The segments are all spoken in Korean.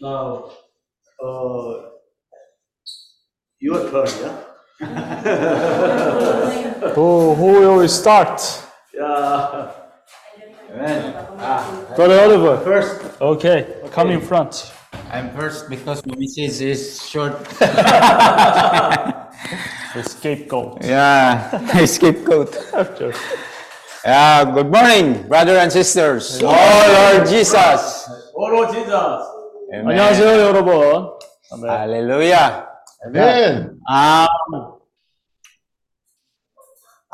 Now, uh, your turn, yeah? Who, who will start? Yeah. Amen. Ah, Brother Oliver. First, Okay, come in front. I'm first because my message is short. The scapegoat. Yeah, scapegoat. Yeah, good morning, brother and sisters. Oh Lord Jesus. oh Lord Jesus. Amen. 안녕하세요, 여러분. 아멘. Hallelujah. Amen. Um,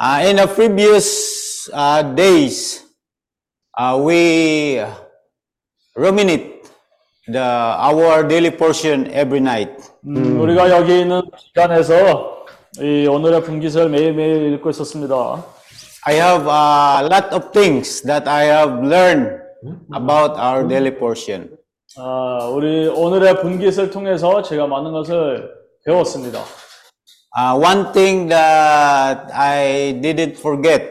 uh, in the previous uh, days, uh, we ruminate the our daily portion every night. 음, 우리가 여기 있는 시간에서 이 오늘의 분기설 매일매일 읽고 있었습니다. I have a lot of things that I have learned about our daily portion. 아, 우리 오늘의 분기설 통해서 제가 많은 것을 배웠습니다. Uh, one thing that I didn't forget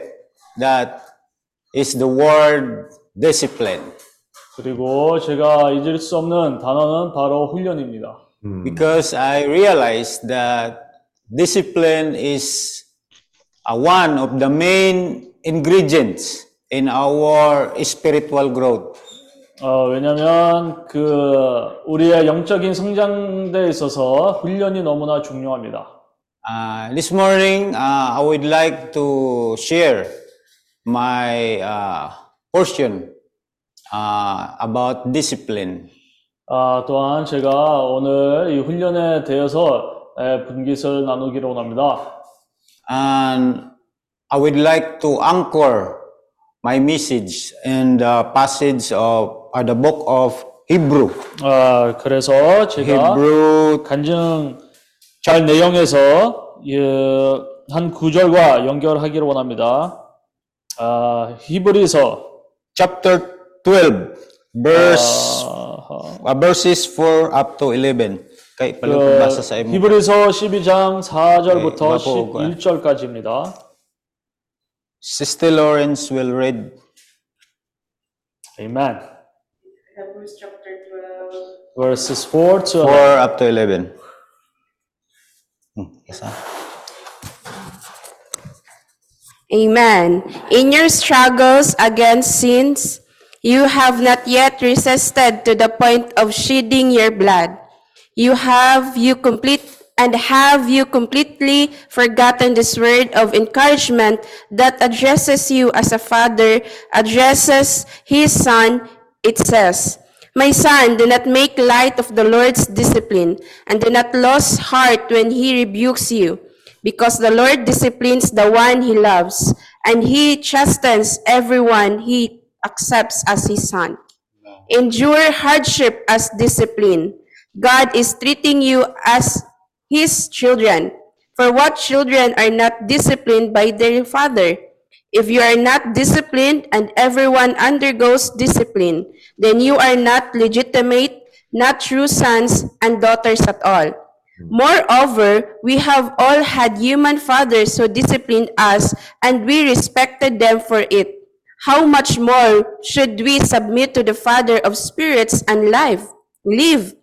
that is the word discipline. 그리고 제가 잊을 수 없는 단어는 바로 훈련입니다. Because I realized that discipline is uh, one of the main ingredients in our spiritual growth. 어, 왜냐면 그 우리의 영적인 성장대에 있어서 훈련이 너무나 중요합니다. Uh, this morning, uh, I would like to share my uh, portion uh, about discipline. 아, 또한 제가 오늘 이 훈련에 대해서 에, 분기설 나누기로 원합니다. And I would like to anchor my message in the passage of uh, the book of Hebrew. 아, 그래서 제가 Hebrew 간증 잘 내용에서 예, 한 구절과 연결하기를 원합니다. 아, 히브리서 chapter 12, verse 아, uh, verses 4 up to 11. Kay 그, pala kung basa sa imo. 히브리서 12장 4절부터 네, 마포, 11절까지입니다. Sister Lawrence will read. Amen. Hebrews chapter 12. Verses 4 to 4 up to 11. Hmm, yes, ah. Amen. In your struggles against sins, you have not yet resisted to the point of shedding your blood. You have you complete and have you completely forgotten this word of encouragement that addresses you as a father addresses his son. It says, My son, do not make light of the Lord's discipline, and do not lose heart when he rebukes you. Because the Lord disciplines the one he loves, and he chastens everyone he accepts as his son. Endure hardship as discipline. God is treating you as his children. For what children are not disciplined by their father? If you are not disciplined and everyone undergoes discipline, then you are not legitimate, not true sons and daughters at all. Moreover, we have all had human fathers who disciplined us, and we respected them for it. How much more should we submit to the Father of spirits and life? Live.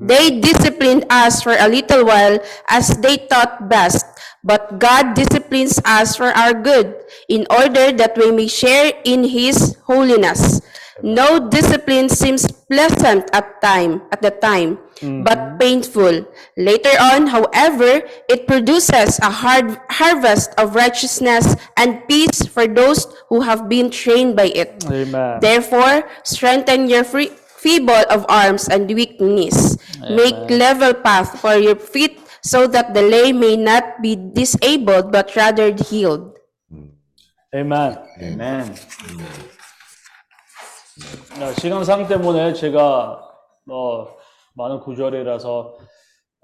They disciplined us for a little while as they thought best, but God disciplines us for our good, in order that we may share in His holiness. No discipline seems pleasant at time at the time, but painful. Later on, however, it produces a hard harvest of righteousness and peace for those who have been trained by it. Amen. Therefore, strengthen your free, feeble of arms and weak knees. Make level path for your feet so that the lay may not be disabled but rather healed. Amen. Amen. 어, 시간상 때문에 제가 뭐 많은 구절이라서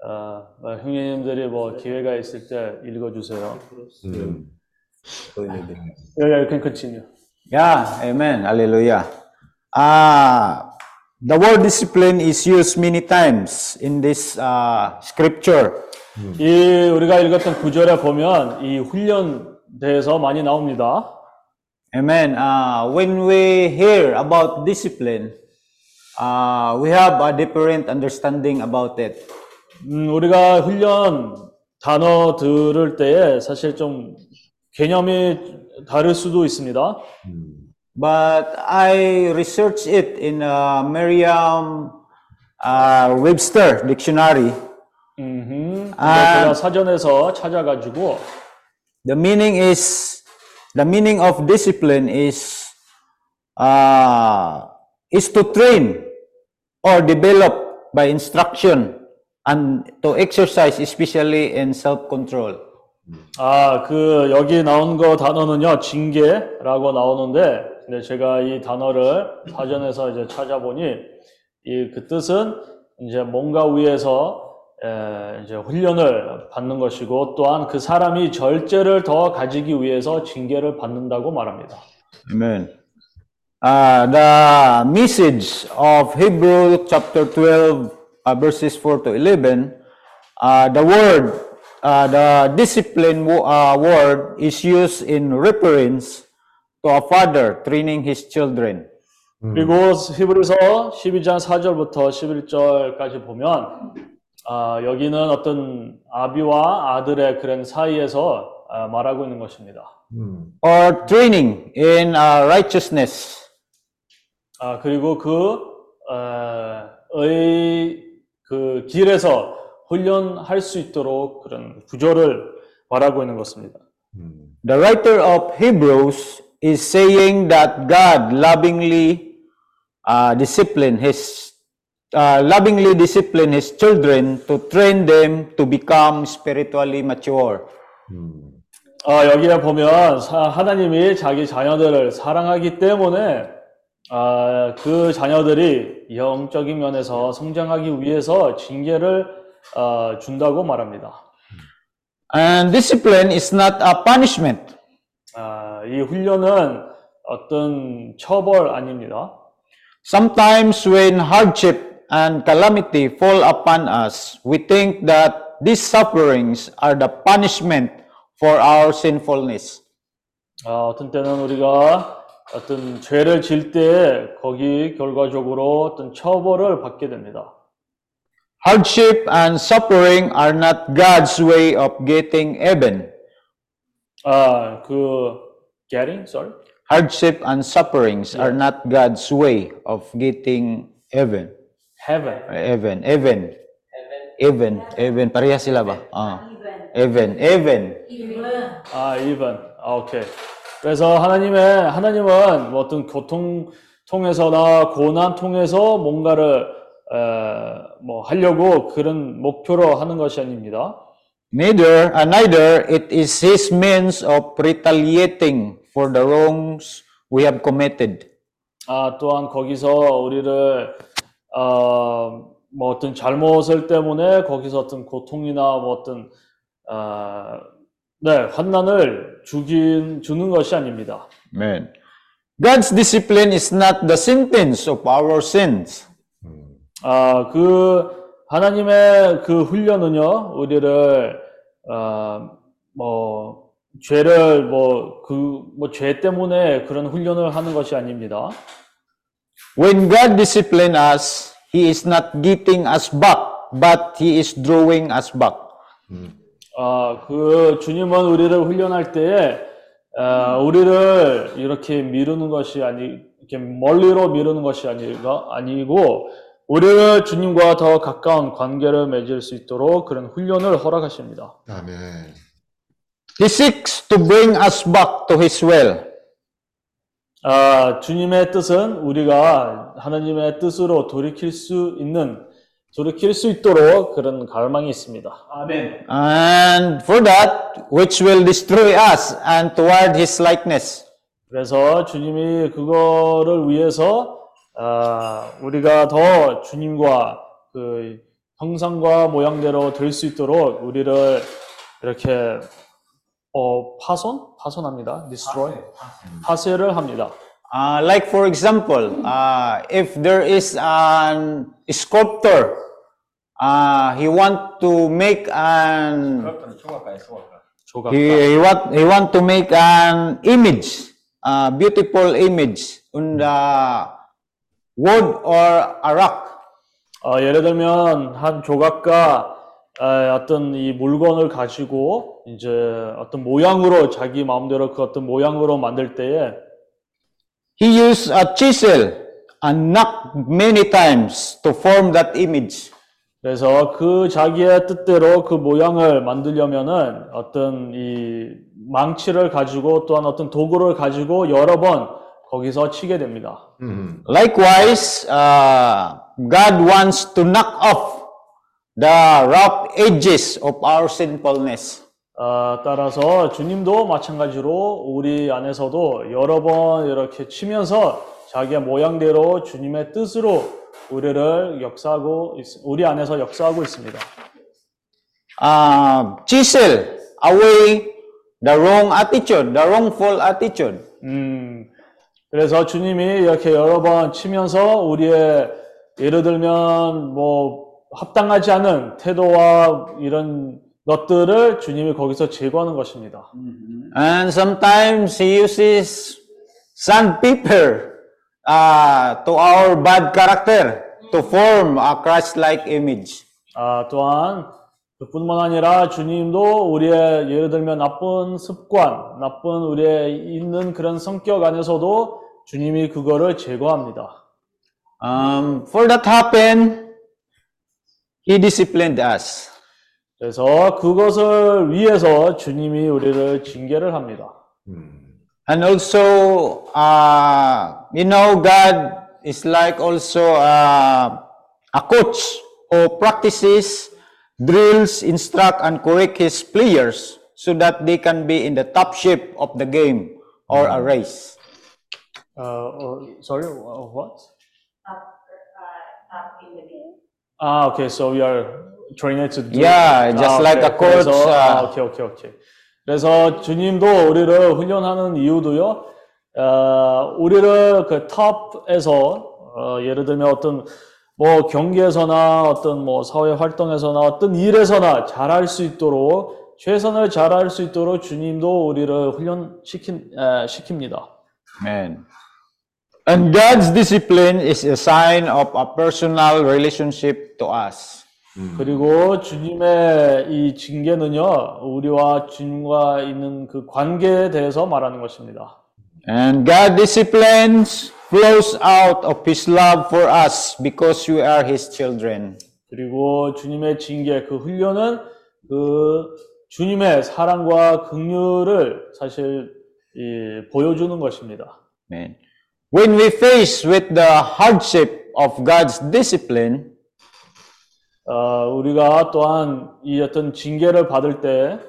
어, 뭐 형님들이 뭐 기회가 있을 때 읽어주세요. Yeah, yeah, you can continue. Yeah, amen. Hallelujah. Ah, the word discipline is used many times in this uh, scripture. 이 우리가 읽었던 구절에 보면 이 훈련 대해서 많이 나옵니다. Amen. Uh, when we hear about discipline, uh, we have a different understanding about it. 음, 우리가 훈련 단어 들을 때에 사실 좀 개념이 다를 수도 있습니다. But I researched it in uh, Merriam uh, Webster dictionary. 음흠. 근데 아. 제가 사전에서 찾아가지고 The meaning is the meaning of discipline is uh, is to train or develop by instruction and to exercise especially in self-control. 아, 그 여기 나온 거 단어는요. 징계라고 나오는데 근데 제가 이 단어를 사전에서 이제 찾아보니 이 그 뜻은 이제 뭔가 위에서 에, 이제 훈련을 받는 것이고 또한 그 사람이 절제를 더 가지기 위해서 징계를 받는다고 말합니다. Amen. Uh, the message of Hebrew chapter 12, uh, verses 4 to 11, uh, the word, uh, the discipline uh, word is used in reference to a father training his children. 그리고 히브리서 12장 4절부터 11절까지 보면 아, 여기는 어떤 아비와 아들의 그런 사이에서 아, 말하고 있는 것입니다. or training in uh, righteousness. 아, 그리고 그, 어, 의, 그 길에서 훈련할 수 있도록 그런 구조를 말하고 있는 것입니다. The writer of Hebrews is saying that God lovingly uh, discipline his uh, lovingly discipline his children to train them to become spiritually mature. 아, 여기에 보면 사- 하나님이 자기 자녀들을 사랑하기 때문에 아, 그 자녀들이 영적인 면에서 성장하기 위해서 징계를 아, 준다고 말합니다. And discipline is not a punishment. 아, 이 훈련은 어떤 처벌 아닙니다. Sometimes when hardship and calamity fall upon us, we think that these sufferings are the punishment for our sinfulness. 아, 어떤 때는 우리가 어떤 죄를 질 때 거기 결과적으로 어떤 처벌을 받게 됩니다. Hardship and suffering are not God's way of getting heaven. 아, 그 getting, sorry. Hardship and sufferings are not God's way of getting heaven. heaven. Heaven, heaven. Heaven, heaven. Pareha sila ba? Ah. Heaven, heaven. 아, even. 아, 오케이. 그래서 하나님의 하나님은 뭐 어떤 고통 통해서나 고난 통해서 뭔가를 에, 뭐 하려고 그런 목표로 하는 것이 아닙니다. Neither, uh, neither it is His means of retaliating for the wrongs we have committed. 아, 또한 거기서 우리를 어, 뭐 어떤 잘못을 때문에 거기서 어떤 고통이나 뭐 어떤 어, 네, 환난을 주긴 주는 것이 아닙니다. Amen. God's discipline is not the sentence of our sins. 아, 그 하나님의 그 훈련은요, 우리를 아, 뭐 죄를 뭐 그 뭐 죄 때문에 그런 훈련을 하는 것이 아닙니다. When God discipline us, He is not getting us back, but He is drawing us back. 아, 그 주님은 우리를 훈련할 때에 아, 우리를 이렇게 미루는 것이 아니 이렇게 멀리로 미루는 것이 아니가 아니고 우리를 주님과 더 가까운 관계를 맺을 수 있도록 그런 훈련을 허락하십니다. 아멘. He seeks to bring us back to His will. 아, 주님의 뜻은 우리가 하나님의 뜻으로 돌이킬 수 있는, 돌이킬 수 있도록 그런 갈망이 있습니다. 아멘. And for that, which will destroy us and toward His likeness. 그래서 주님이 그거를 위해서, 아, 우리가 더 주님과 그 형상과 모양대로 될 수 있도록 우리를 이렇게, 어, 파손? 파손합니다. destroy. 파쇄를 합니다. Uh, like for example, uh, if there is an sculptor, uh, he want to make an 초각가에 초각가. 조각. he, he want he want to make an image uh, beautiful image on the wood or a rock. 어, 예를 들면 한 조각가 에, 어떤 이 물건을 가지고 이제 어떤 모양으로 자기 마음대로 그 어떤 모양으로 만들 때에 He used a chisel and knocked many times to form that image. 그래서 그 자기의 뜻대로 그 모양을 만들려면은 어떤 이 망치를 가지고 또한 어떤 도구를 가지고 여러 번 거기서 치게 됩니다. 음. Likewise, uh, God wants to knock off the rough edges of our sinfulness. 아, 따라서 주님도 마찬가지로 우리 안에서도 여러 번 이렇게 치면서 자기의 모양대로 주님의 뜻으로 우리를 역사하고 있- 우리 안에서 역사하고 있습니다. Uh, chisel away the wrong attitude, the wrongful attitude. 음, 그래서 주님이 이렇게 여러 번 치면서 우리의 예를 들면 뭐 합당하지 않은 태도와 이런 것들을 주님이 거기서 제거하는 것입니다. And sometimes He uses sandpaper uh, to our bad character to form a Christ-like image. 아, 또한 그 뿐만 아니라 주님도 우리의 예를 들면 나쁜 습관, 나쁜 우리의 있는 그런 성격 안에서도 주님이 그거를 제거합니다. Um, for that happen, He disciplined us. 그래서 그것을 위해서 주님이 우리를 징계를 합니다. And also, uh, you know, God is like also uh, a coach who practices, drills, instruct, and correct his players so that they can be in the top shape of the game or a race. 어, 어, sorry, uh, what? 아, okay, so we are trained to do. Yeah, just like a coach, 그래서, uh, 아, 오케이, 오케이, 오케이. 그래서 주님도 우리를 훈련하는 이유도요. 어, 우리를 그 탑에서 어, 예를 들면 어떤 뭐 경기에서나 어떤 뭐 사회 활동에서나 어떤 일에서나 잘할 수 있도록 최선을 잘할 수 있도록 주님도 우리를 훈련시킨 에, 시킵니다. Amen. And God's discipline is a sign of a personal relationship to us. 그리고 주님의 이 징계는요, 우리와 주님과 있는 그 관계에 대해서 말하는 것입니다. And God disciplines flows out of His love for us because we are His children. 그리고 주님의 징계, 그 훈련은 그 주님의 사랑과 긍휼을 사실 이, 보여주는 것입니다. Amen. When we face with the hardship of God's discipline, 어, 우리가 또한 이 어떤 징계를 받을 때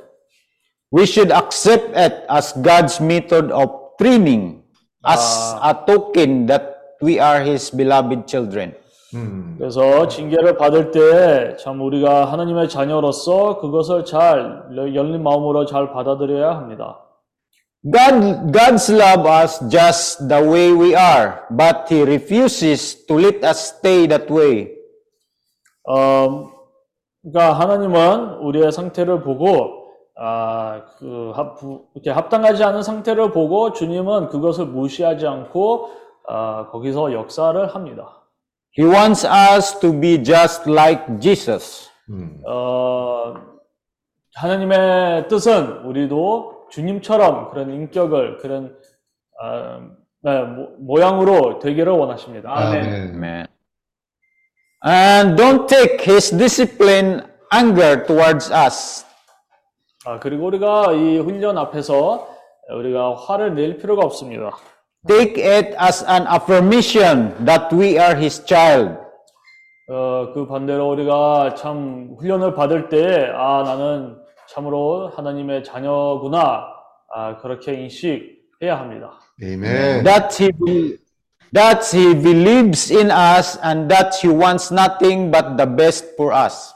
we should accept it as God's method of training, as a token that we are His beloved children. 그래서 징계를 받을 때 참 우리가 하나님의 자녀로서 그것을 잘 열린 마음으로 잘 받아들여야 합니다. God, God's love us just the way we are, but He refuses to let us stay that way. 어, 그러니까 하나님은 우리의 상태를 보고 아, 그 합, 부- 이렇게 합당하지 않은 상태를 보고 주님은 그것을 무시하지 않고 아, 거기서 역사를 합니다. He wants us to be just like Jesus. 어, 하나님의 뜻은 우리도 주님처럼 그런 인격을 그런 아, 네, 모, 모양으로 되기를 원하십니다. 아멘. Amen. And don't take His discipline anger towards us. 아, 그리고 우리가 이 훈련 앞에서 우리가 화를 낼 필요가 없습니다. Take it as an affirmation that we are His child. 어, 그 반대로 우리가 참 훈련을 받을 때, 아, 나는 참으로 하나님의 자녀구나. 아, 그렇게 인식해야 합니다. Amen. That He be- that He believes in us and that He wants nothing but the best for us.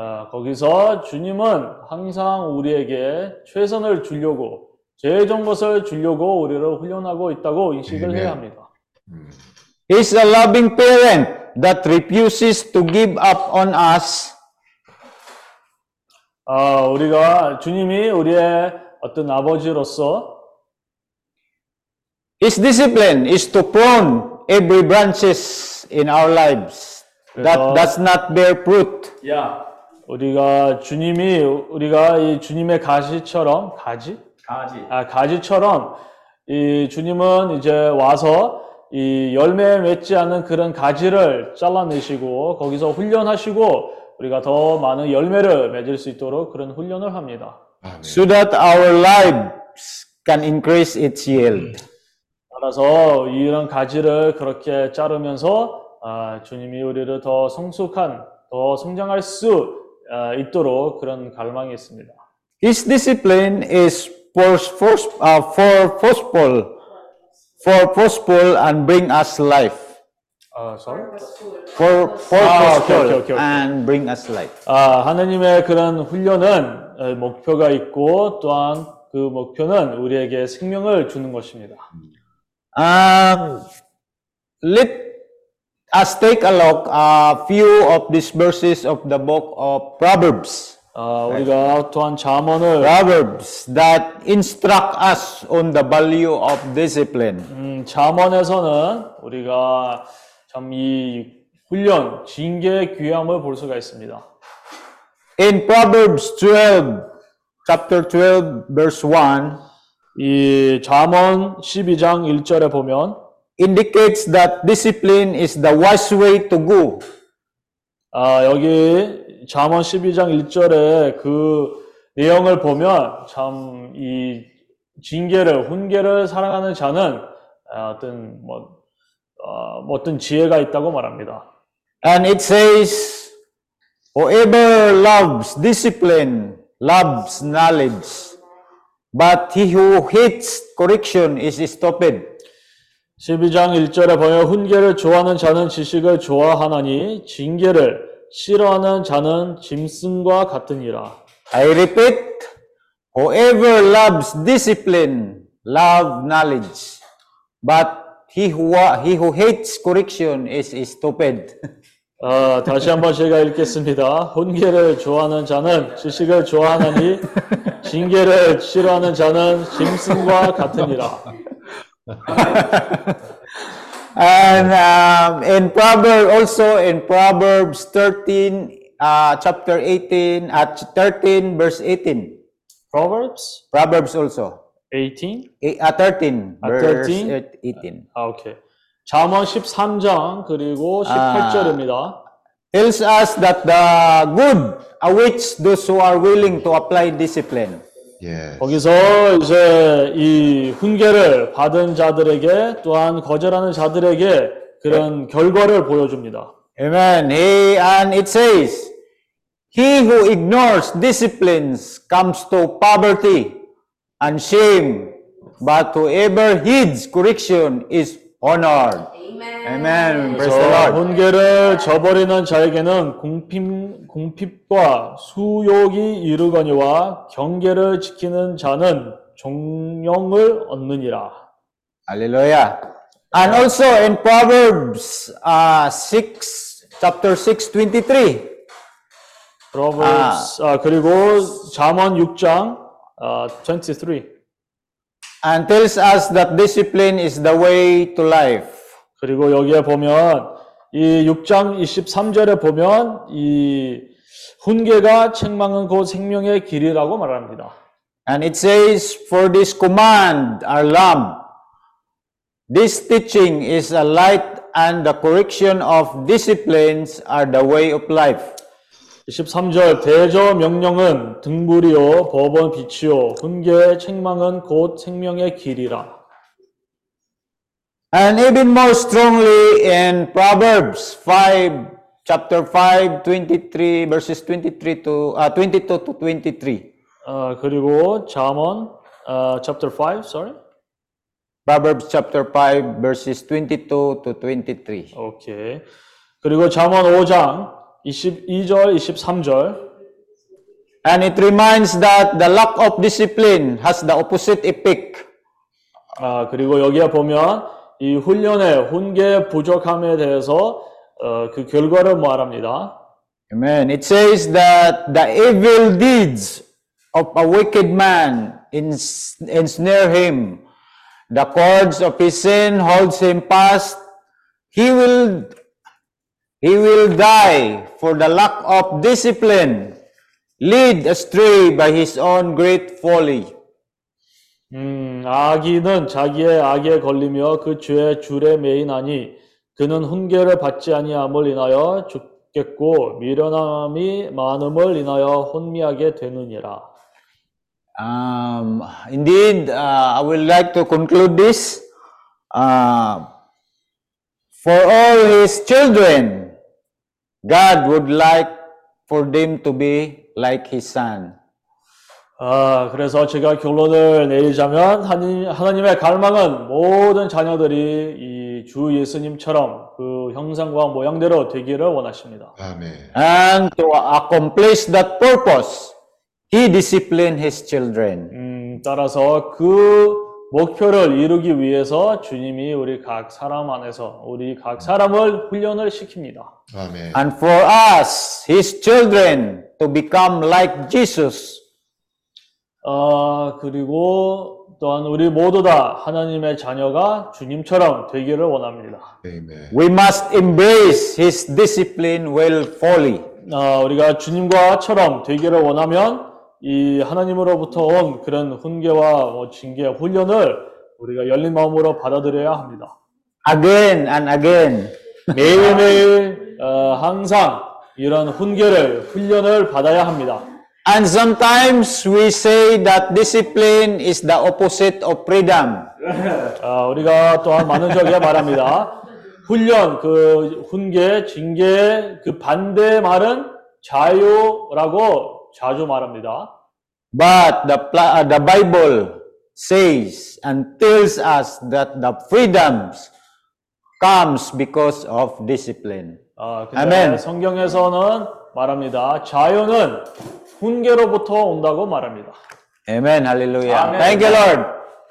어, 거기서 주님은 항상 우리에게 최선을 주려고, 좋은 것을 주려고 우리를 훈련하고 있다고 인식을. 해야 합니다. He's a loving parent that refuses to give up on us 아, 우리가 주님이 우리의 어떤 아버지로서 His discipline is to prune every branches in our lives that does not bear fruit. 야, 우리가 주님이 우리가 이 주님의 가시처럼 가지 가지. 아 가지처럼 이 주님은 이제 와서 이 열매 맺지 않는 그런 가지를 잘라내시고 거기서 훈련하시고 우리가 더 많은 열매를 맺을 수 있도록 그런 훈련을 합니다. so that our lives can increase its yield. 따라서 이런 가지를 그렇게 자르면서 아, 주님이 우리를 더 성숙한, 더 성장할 수 아, 있도록 그런 갈망이 있습니다. His discipline is for, for, uh, for forceful, for forceful and bring us life. 아, sorry? For, for Ah, okay, forceful okay, okay, okay. and bring us life. 아, 하나님의 그런 훈련은 어, 목표가 있고 또한 그 목표는 우리에게 생명을 주는 것입니다. Um, let us take a look a few of these verses of the book of Proverbs. 아, 우리가 또한 잠언을 Proverbs that instruct us on the value of discipline. 음, 잠언에서는 우리가 참 이 훈련, 징계의 귀함을 볼 수가 있습니다. In Proverbs 12, chapter 12, verse 1, 이 잠언 12장 1절에 보면 indicates that discipline is the wise way to go. 아, 여기 잠언 12장 1절에 그 내용을 보면 참 이 징계를 훈계를 사랑하는 자는 아, 어떤 뭐, 어, 뭐 어떤 지혜가 있다고 말합니다. And it says, Whoever loves discipline loves knowledge, but he who hates correction is stupid. 12장 1절에 보면 훈계를 좋아하는 자는 지식을 좋아하나니 징계를 싫어하는 자는 짐승과 같으니라. I repeat, whoever loves discipline loves knowledge, but he who, he who hates correction is stupid. 어, 다시 한번 제가 읽겠습니다. 훈계를 좋아하는 자는 지식을 좋아하나니 징계를 싫어하는 자는 짐승과 같으니라. And um, in Proverbs, also in Proverbs 13, uh, chapter 18, at 13, verse 18. Proverbs Proverbs also. 18. Eh, uh, 13, Ah, verse 13? 18. 아, 오케이. 잠언 13장 그리고 18절입니다. Tells us that the good awaits those who are willing to apply discipline. Yes. 거기서 이제 이 훈계를 받은 자들에게 또한 거절하는 자들에게 그런 결과를 보여줍니다. Amen. He, and it says, He who ignores disciplines comes to poverty and shame, but whoever heeds correction is honored. Amen. Praise the 그래서 Lord. 훈계를 저버리는 자에게는 공핍, 공핍과 수욕이 이르거니와 경계를 지키는 자는 종령을 얻느니라. Hallelujah. And also in Proverbs uh, 6, chapter 6, 23, Proverbs, 아, 그리고 잠언 6장 아, 23. and tells us that discipline is the way to life. 그리고 여기에 보면 이 6장 23절에 보면 이 훈계가 책망은 곧 생명의 길이라고 말합니다. And it says, For this command are lamp. This teaching is a light, and the correction of disciplines are the way of life. 23절 대저 명령은 등불이요 법원 빛이요 훈계의 책망은 곧 생명의 길이라. And even more strongly in Proverbs 5, chapter 5, 23, verses 23 to, uh, 22 to 23. 아, 그리고 잠언 아, chapter 5, sorry. Proverbs chapter 5, verses 22 to 23. 오케이. 그리고 잠언 5장 22절, 23절. And it reminds that the lack of discipline has the opposite effect. 아, 그리고 여기에 보면 이 훈련의 훈계 부족함에 대해서 어, 그 결과를 말합니다. Amen. It says that the evil deeds of a wicked man ins- ensnare him. the cords of his sin holds him fast, he will he will die for the lack of discipline, lead astray by his own great folly. 음, 아기는 자기의 악에 걸리며 그 죄의 줄에 매이나니 그는 훈계를 받지 아니함을 인하여 죽겠고 미련함이 많음을 인하여 혼미하게 되느니라. Um, indeed, uh, I would like to conclude this. Uh, for all his children, God would like for them to be like his son. 아, 그래서 제가 결론을 내리자면 하나님, 하나님 의 갈망은 모든 자녀들이 이 주 예수님처럼 그 형상과 모양대로 되기를 원하십니다. 아멘. And to accomplish that purpose, he disciplined his children. 음, 따라서 그 목표를 이루기 위해서 주님이 우리 각 사람 안에서 우리 각 사람을 훈련을 시킵니다. 아멘. And for us, his children, to become like Jesus. 아, 그리고 또한 우리 모두 다 하나님의 자녀가 주님처럼 되기를 원합니다. 아멘. We must embrace his discipline well fully. 아, 우리가 주님과처럼 되기를 원하면 이 하나님으로부터 온 그런 훈계와 뭐 징계, 훈련을 우리가 열린 마음으로 받아들여야 합니다. Again and again. 매일매일 어, 항상 이런 훈계를, 훈련을 받아야 합니다. And sometimes we say that discipline is the opposite of freedom. 아, 우리가 또한 많은 적에 말합니다. 훈련, 그 훈계, 징계, 그 반대 말은 자유라고 자주 말합니다. But the, uh, the Bible says and tells us that the freedoms comes because of discipline. 아, 근데 아멘. 성경에서는 말합니다. 자유는 훈계로부터 온다고 말합니다. Amen. Hallelujah. Amen. Thank you, Lord.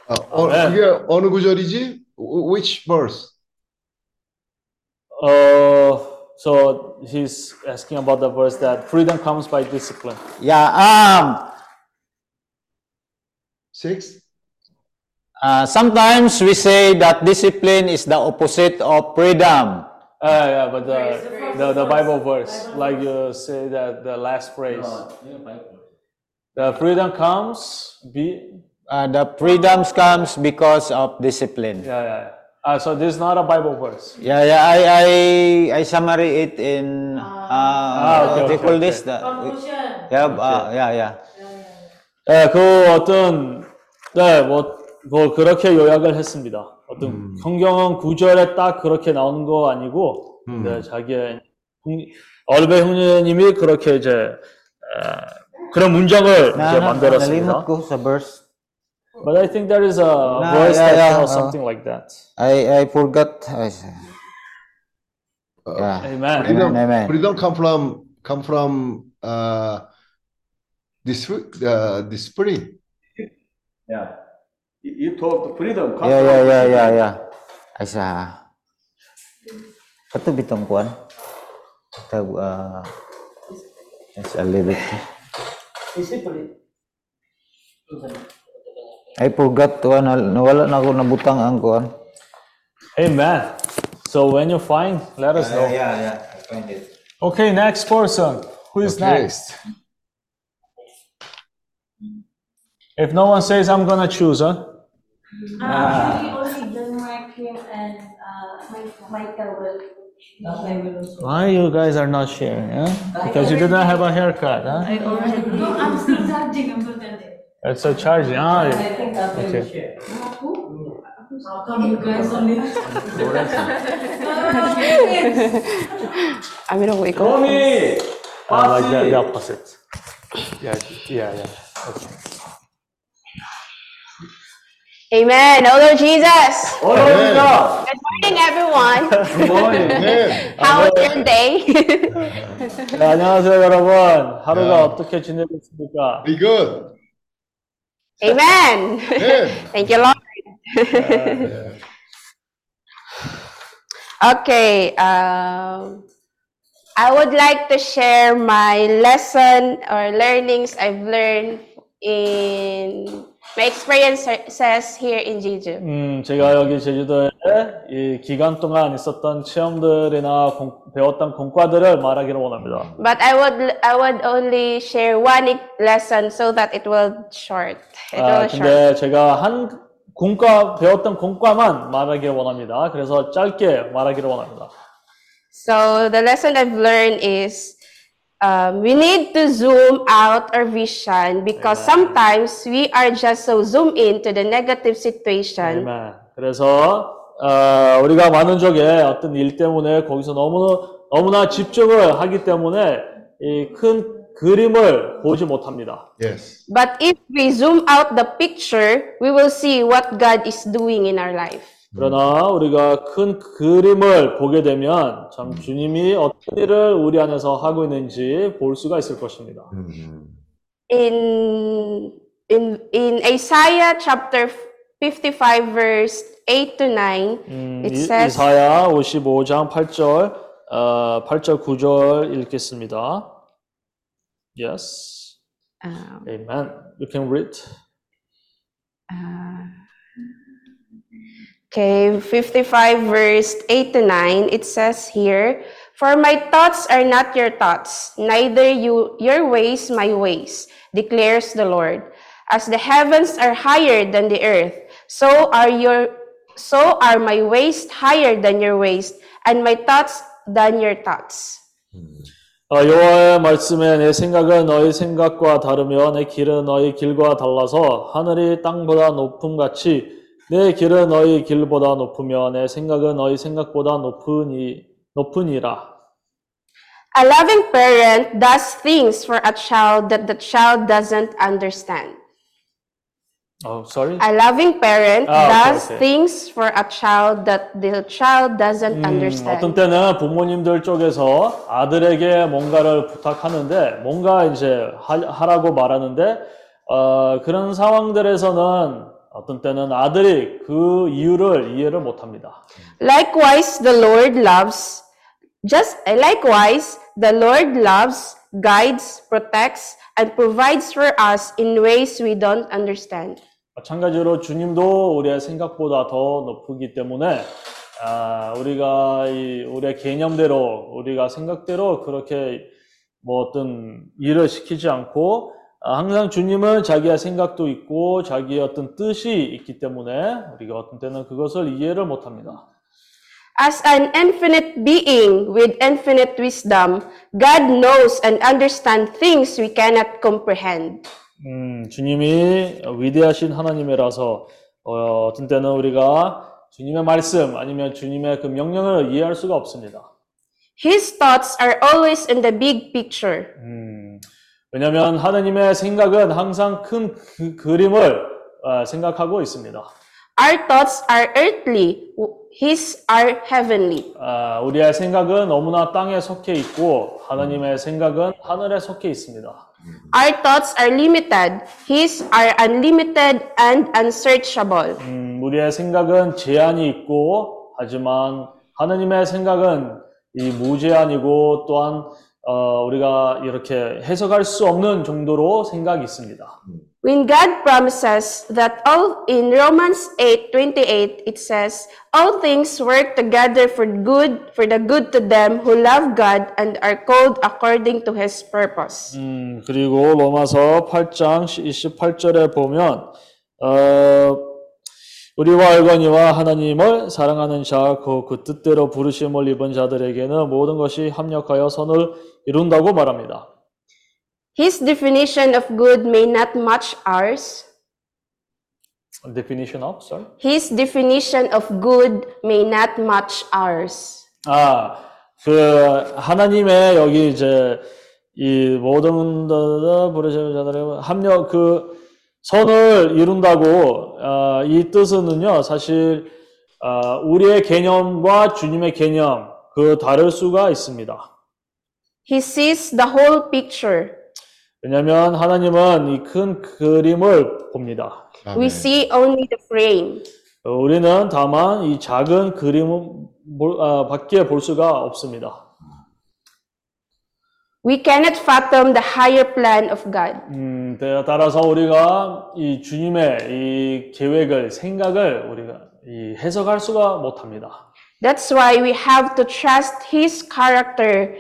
아, 어, 아멘. 그게 어느 구절이지? Which verse? Uh, so he's asking about the verse that freedom comes by discipline. Yeah. Um. Six? Uh, sometimes we say that discipline is the opposite of freedom. Uh, yeah, but the, the, the Bible verse, like you say that the last phrase, the freedom comes be, Uh, the freedoms comes because of discipline. yeah, yeah. yeah. Uh, so this is not a Bible verse. Yeah, yeah. I I I summary it in uh, Ah, okay, what they okay, call okay. this. The, yeah, uh, yeah, yeah. 네, 그 어떤 네, 뭐, 뭐 그렇게 요약을 했습니다. 어떤 성경은 구절에 딱 그렇게 나오는 거 아니고, 네, 자기의 형- 얼베 형님이 그렇게 이제 에, 그런 문장을 Na, 이제 na, 만들었습니다. But I think there is a Na, verse yeah, that yeah, tells uh, something like that. I I forgot. I, Uh, yeah. Amen. freedom, Amen, amen. freedom come from come from uh, this uh, this spring. Yeah. You, talk freedom. Yeah, yeah, yeah, yeah, yeah. Ay sa Kato bitong kuan. Tag uh it's a lyric. I forgot to ano, nawala na ako nabutang ang kuan. Amen. So when you find, let us know. yeah, yeah. I find it. Okay, next person. Who is Okay. next? If no one says, I'm gonna choose, huh? Actually, only John Mark and uh, Michael will. Why you guys are not sharing, huh? Because you didn't have a haircut, huh? I already. No, I'm still judging. I'm still judging. It's a charging. Ah, I think I'm going Okay. to share. How come you guys only? I'm gonna wake up. Tommy! uh, like the, the opposite. Yeah, yeah, yeah. Okay. Amen. Oh Lord Jesus. 올라옵니다. Good morning, everyone. Good morning. Amen. How was your day? 네, 안녕하세요, 여러분. 하루가 야. 어떻게 지내고 있습니까? Be good. Amen. Amen. Thank you, Lord. Okay. Um, I would like to share my lesson or learnings I've learned in my experiences here in Jeju. 음, 제가 여기 제주도에 이 기간 동안 있었던 체험들이나 공- 배웠던 공과들을 말하기를 원합니다. But I would I would only share one e- lesson so that it will short. It 아, will short. 근데 제가 한 공과 배웠던 공과만 말하기를 원합니다. 그래서 짧게 말하기를 원합니다. So the lesson I've learned is um, we need to zoom out our vision because sometimes we are just so zoomed into the negative situation 아멘. 그래서 어, 우리가 많은 적에 어떤 일 때문에 거기서 너무 너무나 집중을 하기 때문에 이 큰 그림을 보지 못합니다. Yes. But if we zoom out the picture, we will see what God is doing in our life. 그러나 우리가 큰 그림을 보게 되면 참 주님이 어떤 일을 우리 안에서 하고 있는지 볼 수가 있을 것입니다. Mhm. In in in Isaiah chapter 55 verse 8 to 9, 음, it 이, says 이사야 55장 8절, 어, 8절 9절 읽겠습니다. Yes. um, Amen. You can read. Okay, 55 verse 8 to 9, it says here, For my thoughts are not your thoughts, neither you your ways my ways, declares the Lord. As the heavens are higher than the earth, so are your so are my ways higher than your ways, and my thoughts than your thoughts. 어, 여호와의 말씀에 내 생각은 너희 생각과 다르며 내 길은 너희 길과 달라서 하늘이 땅보다 높음 같이 내 길은 너희 길보다 높으며 내 생각은 너희 생각보다 높으니 높으니라. A loving parent does things for a child that the child doesn't understand. 어, sorry. A loving parent Ah, okay, does okay. things for a child that the child doesn't 음, understand. 어떤 때는 부모님들 쪽에서 아들에게 뭔가를 부탁하는데 뭔가 이제 하, 라고 말하는데 어, 그런 상황들에서는 어떤 때는 아들이 그 이유를 이해를 못 합니다. Likewise, the Lord loves, just likewise, the Lord loves, guides, protects, and provides for us in ways we don't understand. 마찬가지로 주님도 우리의 생각보다 더 높기 때문에 아, 우리가 이 우리의 개념대로 우리가 생각대로 그렇게 뭐 어떤 일을 시키지 않고 아, 항상 주님은 자기의 생각도 있고 자기의 어떤 뜻이 있기 때문에 우리가 어떤 때는 그것을 이해를 못합니다. As an infinite being with infinite wisdom, God knows and understands things we cannot comprehend. 음, 주님이 위대하신 하나님이라서 어, 어떤 때는 우리가 주님의 말씀 아니면 주님의 그 명령을 이해할 수가 없습니다. His thoughts are always in the big picture. 음, 왜냐하면 하나님의 생각은 항상 큰 그, 그림을 어, 생각하고 있습니다. Our thoughts are earthly, His are heavenly. 아, 우리의 생각은 너무나 땅에 속해 있고 하나님의 생각은 하늘에 속해 있습니다. Our thoughts are limited, His are unlimited and unsearchable. 음, 우리의 생각은 제한이 있고 하지만 하나님의 생각은 이 무제한이고 또한 어, 우리가 이렇게 해석할 수 없는 정도로 생각이 있습니다. When God promises that all in Romans 8:28 it says all things work together for good for the good to them who love God and are called according to his purpose. 음, 그리고 로마서 8장 28절에 보면 어, 우리와 알거니와 하나님을 사랑하는 자, 그, 그 뜻대로 부르심을 입은 자들에게는 모든 것이 합력하여 선을 이룬다고 말합니다. His definition of good may not match ours. Definition of, sorry? His definition of good may not match ours. 아, 그 하나님의 여기 이제 이 모든 부르시는 자들의 합력 그 선을 이룬다고 아, 이 뜻은요 사실 아, 우리의 개념과 주님의 개념 그 다를 수가 있습니다. He sees the whole picture. 왜냐하면 하나님은 이 큰 그림을 봅니다. We see only the frame. 어, 우리는 다만 이 작은 그림은 볼- 아, 밖에 볼 수가 없습니다. We cannot fathom the higher plan of God. 음, 때- 따라서 우리가 이 주님의 이 계획을, 생각을 우리가 이 해석할 수가 못합니다. That's why we have to trust His character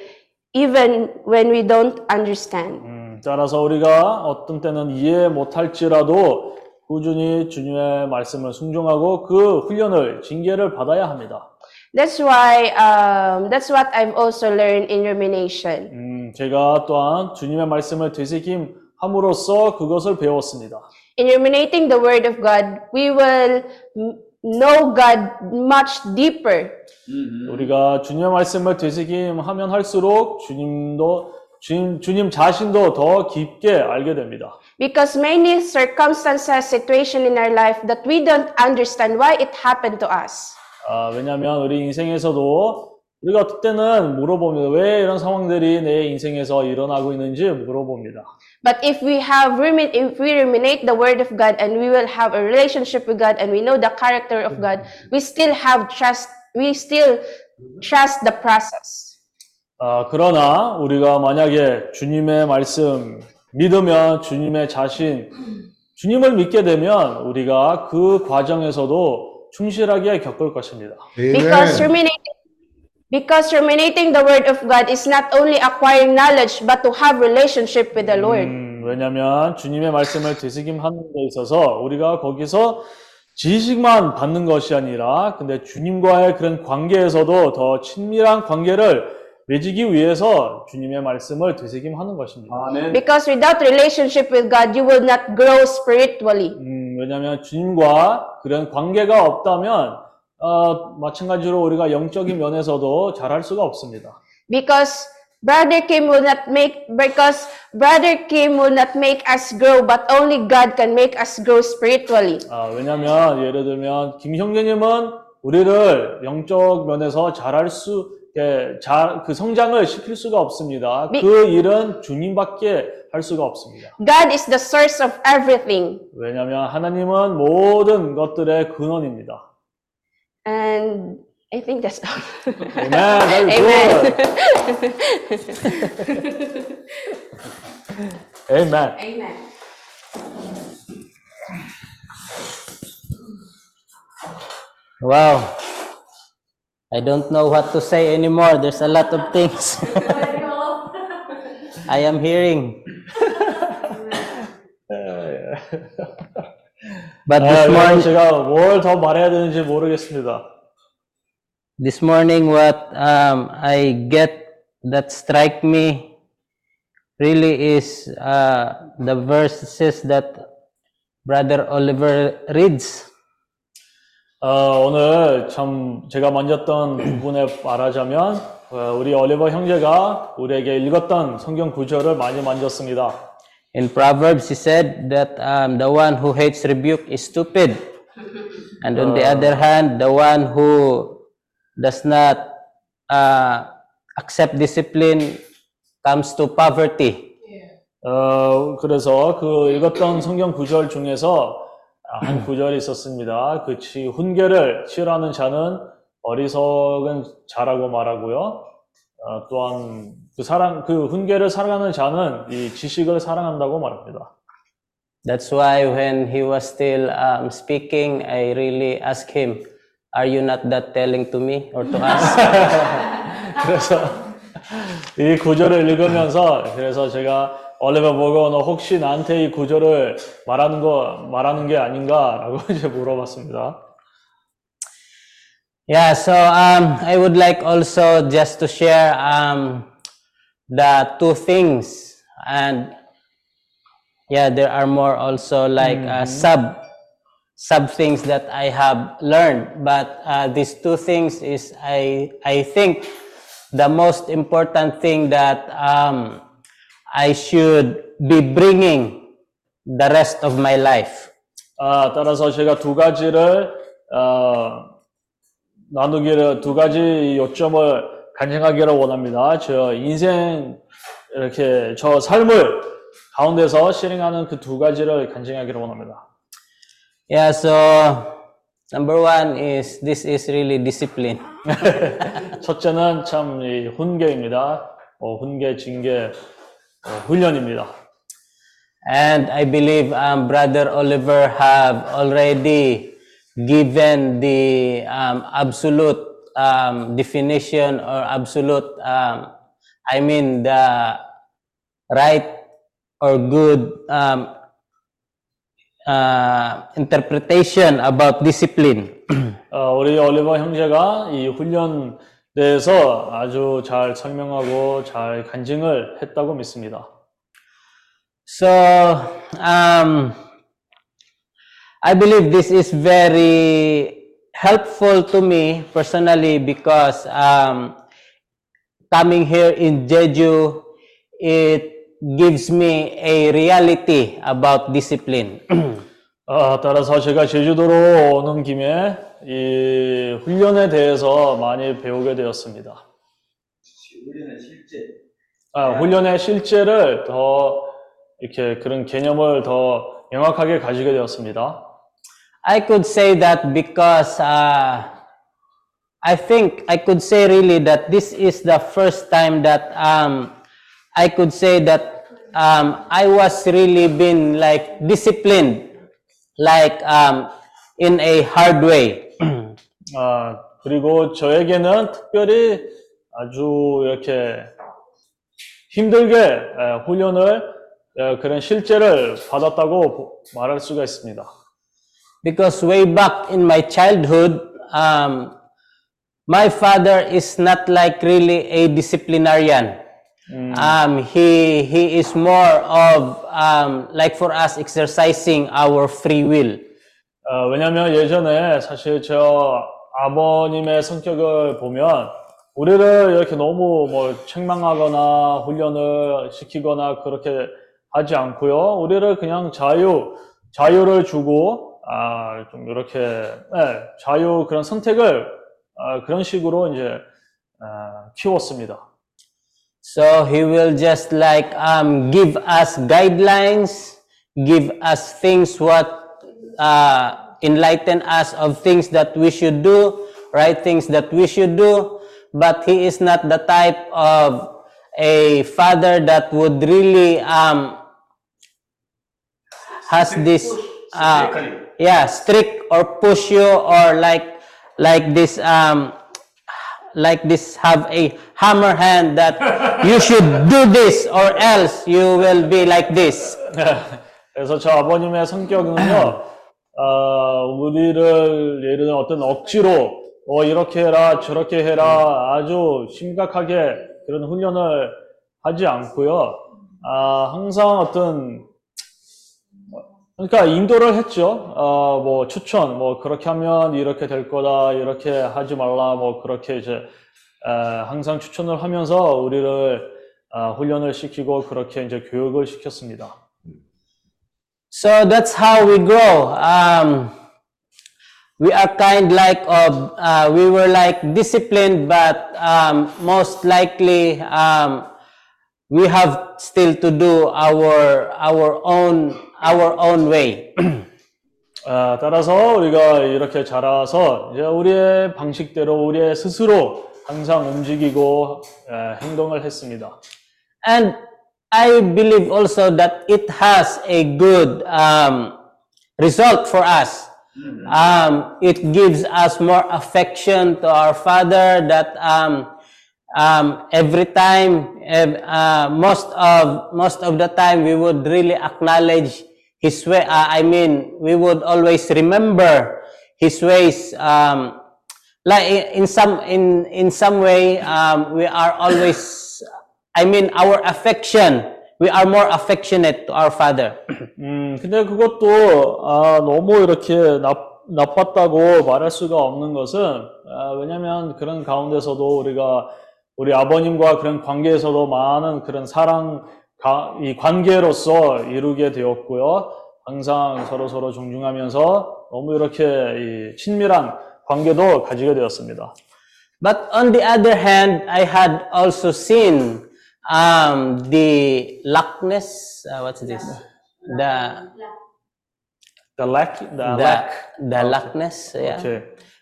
even when we don't understand. 음, 따라서 우리가 어떤 때는 이해 못할지라도 꾸준히 주님의 말씀을 순종하고 그 훈련을, 징계를 받아야 합니다. That's why, um, that's what I've also learned in rumination. 음, 제가 또한 주님의 말씀을 되새김 함으로써 그것을 배웠습니다. In ruminating the Word of God, we will m- know God much deeper. 우리가 주님의 말씀을 되새김 하면 할수록 주님도 주님, 주님 자신도 더 깊게 알게 됩니다. Because many circumstances, situation in our life that we don't understand why it happened to us. 아, 왜냐하면 우리 인생에서도 우리가 어떨 때는 물어봅니다. 왜 이런 상황들이 내 인생에서 일어나고 있는지 물어봅니다. But if we have rumin- if we ruminate the word of God and we will have a relationship with God and we know the character of God, we still have trust. We still trust the process. 아, 그러나 우리가 만약에 주님의 말씀 믿으면 주님의 자신, 주님을 믿게 되면 우리가 그 과정에서도 충실하게 겪을 것입니다. Because Amen. ruminating, because ruminating the word of God is not only acquiring knowledge, but to have relationship with the Lord. 음, 왜냐하면 주님의 말씀을 되새김하는 데 있어서 우리가 거기서 지식만 받는 것이 아니라 근데 주님과의 그런 관계에서도 더 친밀한 관계를 맺기 위해서 주님의 말씀을 되새김하는 것입니다. 아멘. Because without relationship with God, you will not grow spiritually. 음, 왜냐하면 주님과 그런 관계가 없다면 어, 마찬가지로 우리가 영적인 면에서도 잘할 수가 없습니다. Because brother Kim will not make because brother Kim will not make us grow, but only God can make us grow spiritually. 아, 왜냐하면 예를 들면 김 형제님은 우리를 영적 면에서 잘할 수, 예, 잘, 그 성장을 시킬 수가 없습니다. 미- 그 일은 주님밖에 할 수가 없습니다. God is the source of everything. 왜냐하면 하나님은 모든 것들의 근원입니다. And I think that's all. Amen. Very Amen. good. Amen. Amen. Wow. I don't know what to say anymore. There's a lot of things I am hearing. But 아, this morning, 제가 뭘 더 말해야 되는지 모르겠습니다. this morning, what um, I get that strike me really is uh, the verses that Brother Oliver reads. 어, 오늘 참 제가 만졌던 부분에 말하자면 어, 우리 올리버 형제가 우리에게 읽었던 성경 구절을 많이 만졌습니다. In Proverbs, he said that um, the one who hates rebuke is stupid. And on the other hand, the one who does not uh, accept discipline comes to poverty. 어, 그래서 그 읽었던 성경 구절 중에서 한 구절이 있었습니다. 그 치, 훈계를 치열하는 자는 어리석은 자라고 말하고요. 어, 또한 그 사랑, 그 훈계를 사랑하는 자는 이 지식을 사랑한다고 말합니다. That's why when he was still um, speaking, I really asked him, Are you not that telling to me or to us? 그래서 이 구절을 읽으면서 그래서 제가 올리버 보고 너 혹시 나한테 이 구절을 말하는 거 말하는 게 아닌가라고 이제 물어봤습니다. Yeah, so um, I would like also just to share um, the two things, and yeah, there are more also like uh, sub sub things that I have learned, but uh, these two things is I I think the most important thing that um, I should be bringing the rest of my life. 아, 따라서 제가 두 가지를 어, 나누기를 두 가지 요점을 간증하기를 원합니다. 저 인생 이렇게 저 삶을 가운데서 실행하는 그 두 가지를 간증하기를 원합니다. Yeah, so number one is this is really discipline. 첫째는 참 이 훈계입니다. 어, 훈계, 징계, 어, 훈련입니다. And I believe um, Brother Oliver have already given the um, absolute um, definition or absolute, um, I mean, the right or good um, uh, interpretation about discipline. 어, 우리 올리버 형제가 이 훈련 대해서 아주 잘 설명하고 잘 간증을 했다고 믿습니다. So, um, I believe this is very helpful to me personally because um, coming here in Jeju, it gives me a reality about discipline. 아, 따라서 제가 제주도로 오는 김에 이 훈련에 대해서 많이 배우게 되었습니다. 훈련의 실제. 아, 훈련의 실제를 더 이렇게 그런 개념을 더 명확하게 가지게 되었습니다. I could say that because uh, I think I could say really that this is the first time that um, I could say that um, I was really been like disciplined, like um, in a hard way. 아, 그리고 저에게는 특별히 아주 이렇게 힘들게 에, 훈련을 에, 그런 실제를 받았다고 보- 말할 수가 있습니다. Because way back in my childhood, um, my father is not like really a disciplinarian. Um, he he is more of um, like for us exercising our free will. 어, 왜냐하면 예전에 사실 저 아버님의 성격을 보면 우리를 이렇게 너무 뭐 책망하거나 훈련을 시키거나 그렇게 하지 않고요. 우리를 그냥 자유, 자유를 주고, 아, 좀 이렇게, 네, 자유 그런 선택을, 아, 그런 식으로 이제, 아, 키웠습니다. So he will just like um, give us guidelines, give us things what uh, enlighten us of things that we should do, right things that we should do. But he is not the type of a father that would really um, has this uh, yeah strict or push you or like like this um, like this have a hammer hand that you should do this or else you will be like this 그래서 저 아버님의 성격은요, 어, 우리를 예를 들어 어떤 억지로 어, 이렇게 해라, 저렇게 해라 아주 심각하게 그런 훈련을 하지 않고요. 아, 항상 어떤 그러니까 인도를 했죠. 어, 뭐 추천, 뭐 그렇게 하면 이렇게 될 거다, 이렇게 하지 말라, 뭐 그렇게 이제 에, 항상 추천을 하면서 우리를 아, 훈련을 시키고 그렇게 이제 교육을 시켰습니다. so that's how we grow um, we are kind like of uh, we were like disciplined but um, most likely um, we have still to do our our own our own way 아, 따라서 우리가 이렇게 자라서 이제 우리의 방식대로 우리의 스스로 항상 움직이고 에, 행동을 했습니다. And I believe also that it has a good um, result for us. Um, it gives us more affection to our Father. That um, um, every time, ev- uh, most of most of the time, we would really acknowledge His way. Uh, I mean, we would always remember His ways. Um, like in some in in some way, um, we are always. I mean, our affection. We are more affectionate to our Father. 음, 근데 그것도 아, 너무 이렇게 나, 나빴다고 말할 수가 없는 것은 아, 왜냐하면 그런 가운데서도 우리가 우리 아버님과 그런 관계에서도 많은 그런 사랑 가, 이 관계로서 이루게 되었고요. 항상 서로 서로 존중하면서 너무 이렇게 이 친밀한 관계도 가지게 되었습니다. But on the other hand, I had also seen um, the lackness. Uh, what's this? The The lack, the, the lack. the lackness. Yeah. 오케이.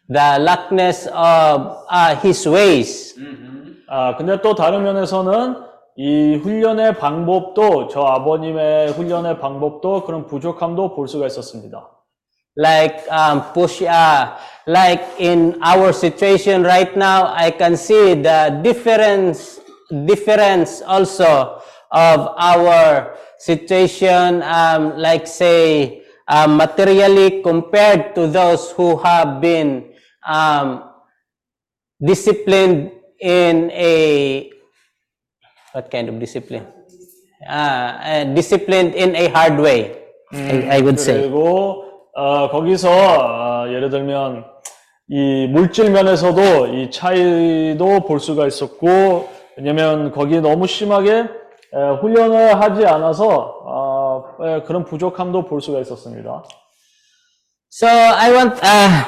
The lackness of uh, his ways. 아, 근데 또 다른 면에서는 이 훈련의 방법도 저 아버님의 훈련의 방법도 그런 부족함도 볼 수가 있었습니다. like um, push uh, like in our situation right now i can see the difference difference also of our situation um, like say uh, materially compared to those who have been um, disciplined in a what kind of discipline uh, uh, disciplined in a hard way I, I would say 그리고 어, 거기서 어, 예를 들면 이 물질 면에서도 이 차이도 볼 수가 있었고 왜냐면 거기 너무 심하게 에, 훈련을 하지 않아서 어, 에, 그런 부족함도 볼 수가 있었습니다. So I want uh,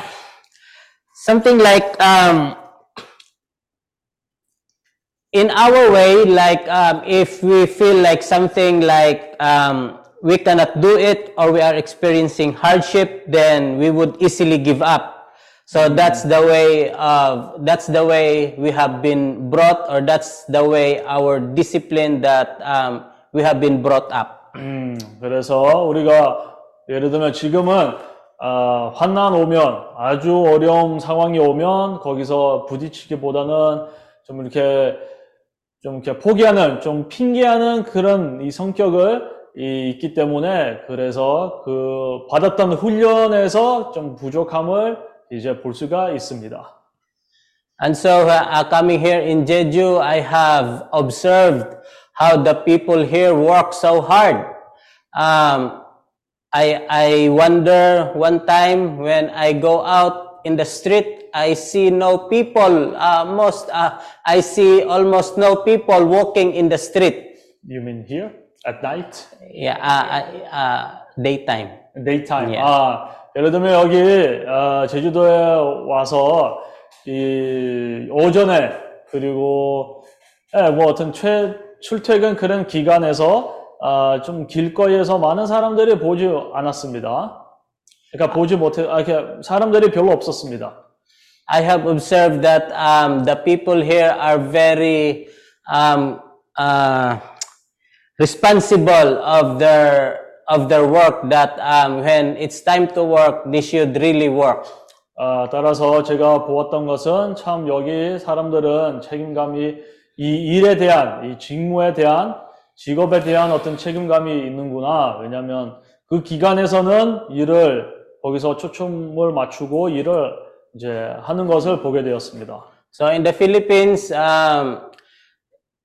something like um, in our way, like um, if we feel like something like um, we cannot do it or we are experiencing hardship, then we would easily give up. So that's the way of that's the way we have been brought, or that's the way our discipline that um, we have been brought up. 음, 그래서 우리가 예를 들면 지금은 아, 환난 오면 아주 어려운 상황이 오면 거기서 부딪히기보다는 좀 이렇게 좀 포기하는 좀 핑계하는 그런 이 성격을 이, 있기 때문에 그래서 그 받았던 훈련에서 좀 부족함을 이제 볼 수가 있습니다. And so, uh, coming here in Jeju, I have observed how the people here work so hard. Um, I, I wonder one time when I go out in the street, I see no people. Uh, most, uh, I see almost no people walking in the street. You mean here at night? Yeah, uh, uh, uh, daytime. 데이타임. 예. 아, 예를 들면 여기 어, 제주도에 와서 이 오전에 그리고 예, 뭐 어떤 최 출퇴근 그런 기간에서 아, 좀 길거리에서 많은 사람들이 보지 않았습니다. 그러니까 보지 못해, 아, 이렇게 사람들이 별로 없었습니다. I have observed that um, the people here are very um, uh, responsible of their of their work. That um, when it's time to work, they should really work. 아, 따라서 제가 보았던 것은 참 여기 사람들은 책임감이 이 일에 대한, 이 직무에 대한, 직업에 대한 어떤 책임감이 있는구나. 왜냐하면 그 기간에서는 일을 거기서 초점을 맞추고 일을 이제 하는 것을 보게 되었습니다. So in the Philippines, um,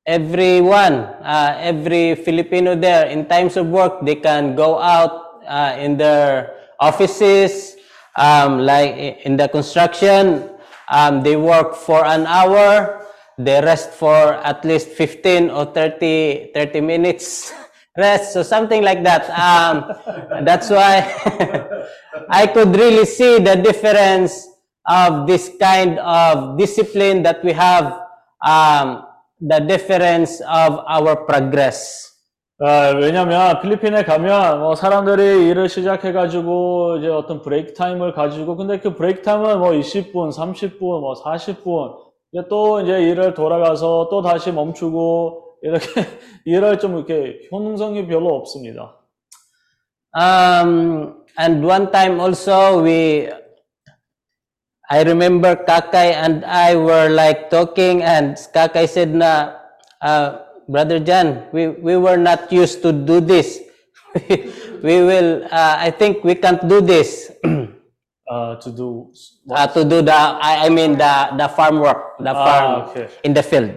everyone, uh, every Filipino there, in times of work, they can go out uh, in their offices, um, like i- in the construction. Um, they work for an hour, they rest for at least 15 or 30, 30 minutes rest, so something like that. Um, that's why I could really see the difference of this kind of discipline that we have, um, the difference of our progress. 아, 왜냐면 필리핀에 가면 뭐 사람들이 일을 시작해 가지고 이제 어떤 break time을 가지고 근데 그 break time은 뭐 20분, 30분, 뭐 40분 이제 또 이제 일을 돌아가서 또 다시 멈추고 이렇게 일을 좀 이렇게 효능성이 별로 없습니다. Um, and one time also we, I remember Kakay and I were like talking and Kakay said na, uh, Brother Jan, we, we were not used to do this. we will, uh, I think we can't do this. 아, to do uh, to do the, I, I mean the, the farm work, the Ah, farm okay. in the field.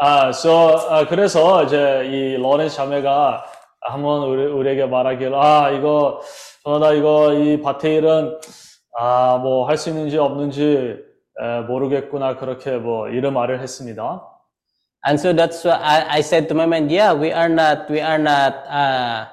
아, so, 아, 그래서 이제 이 로렌스 자매가 한번 우리, 우리에게 말하기를, 아, 이거, 저나 이거 이 밭에 일은, 아, 뭐 할 수 있는지 없는지 에, 모르겠구나, 그렇게 뭐 이런 말을 했습니다. And so that's why I, I said to my mind, yeah, we are not, we are not uh,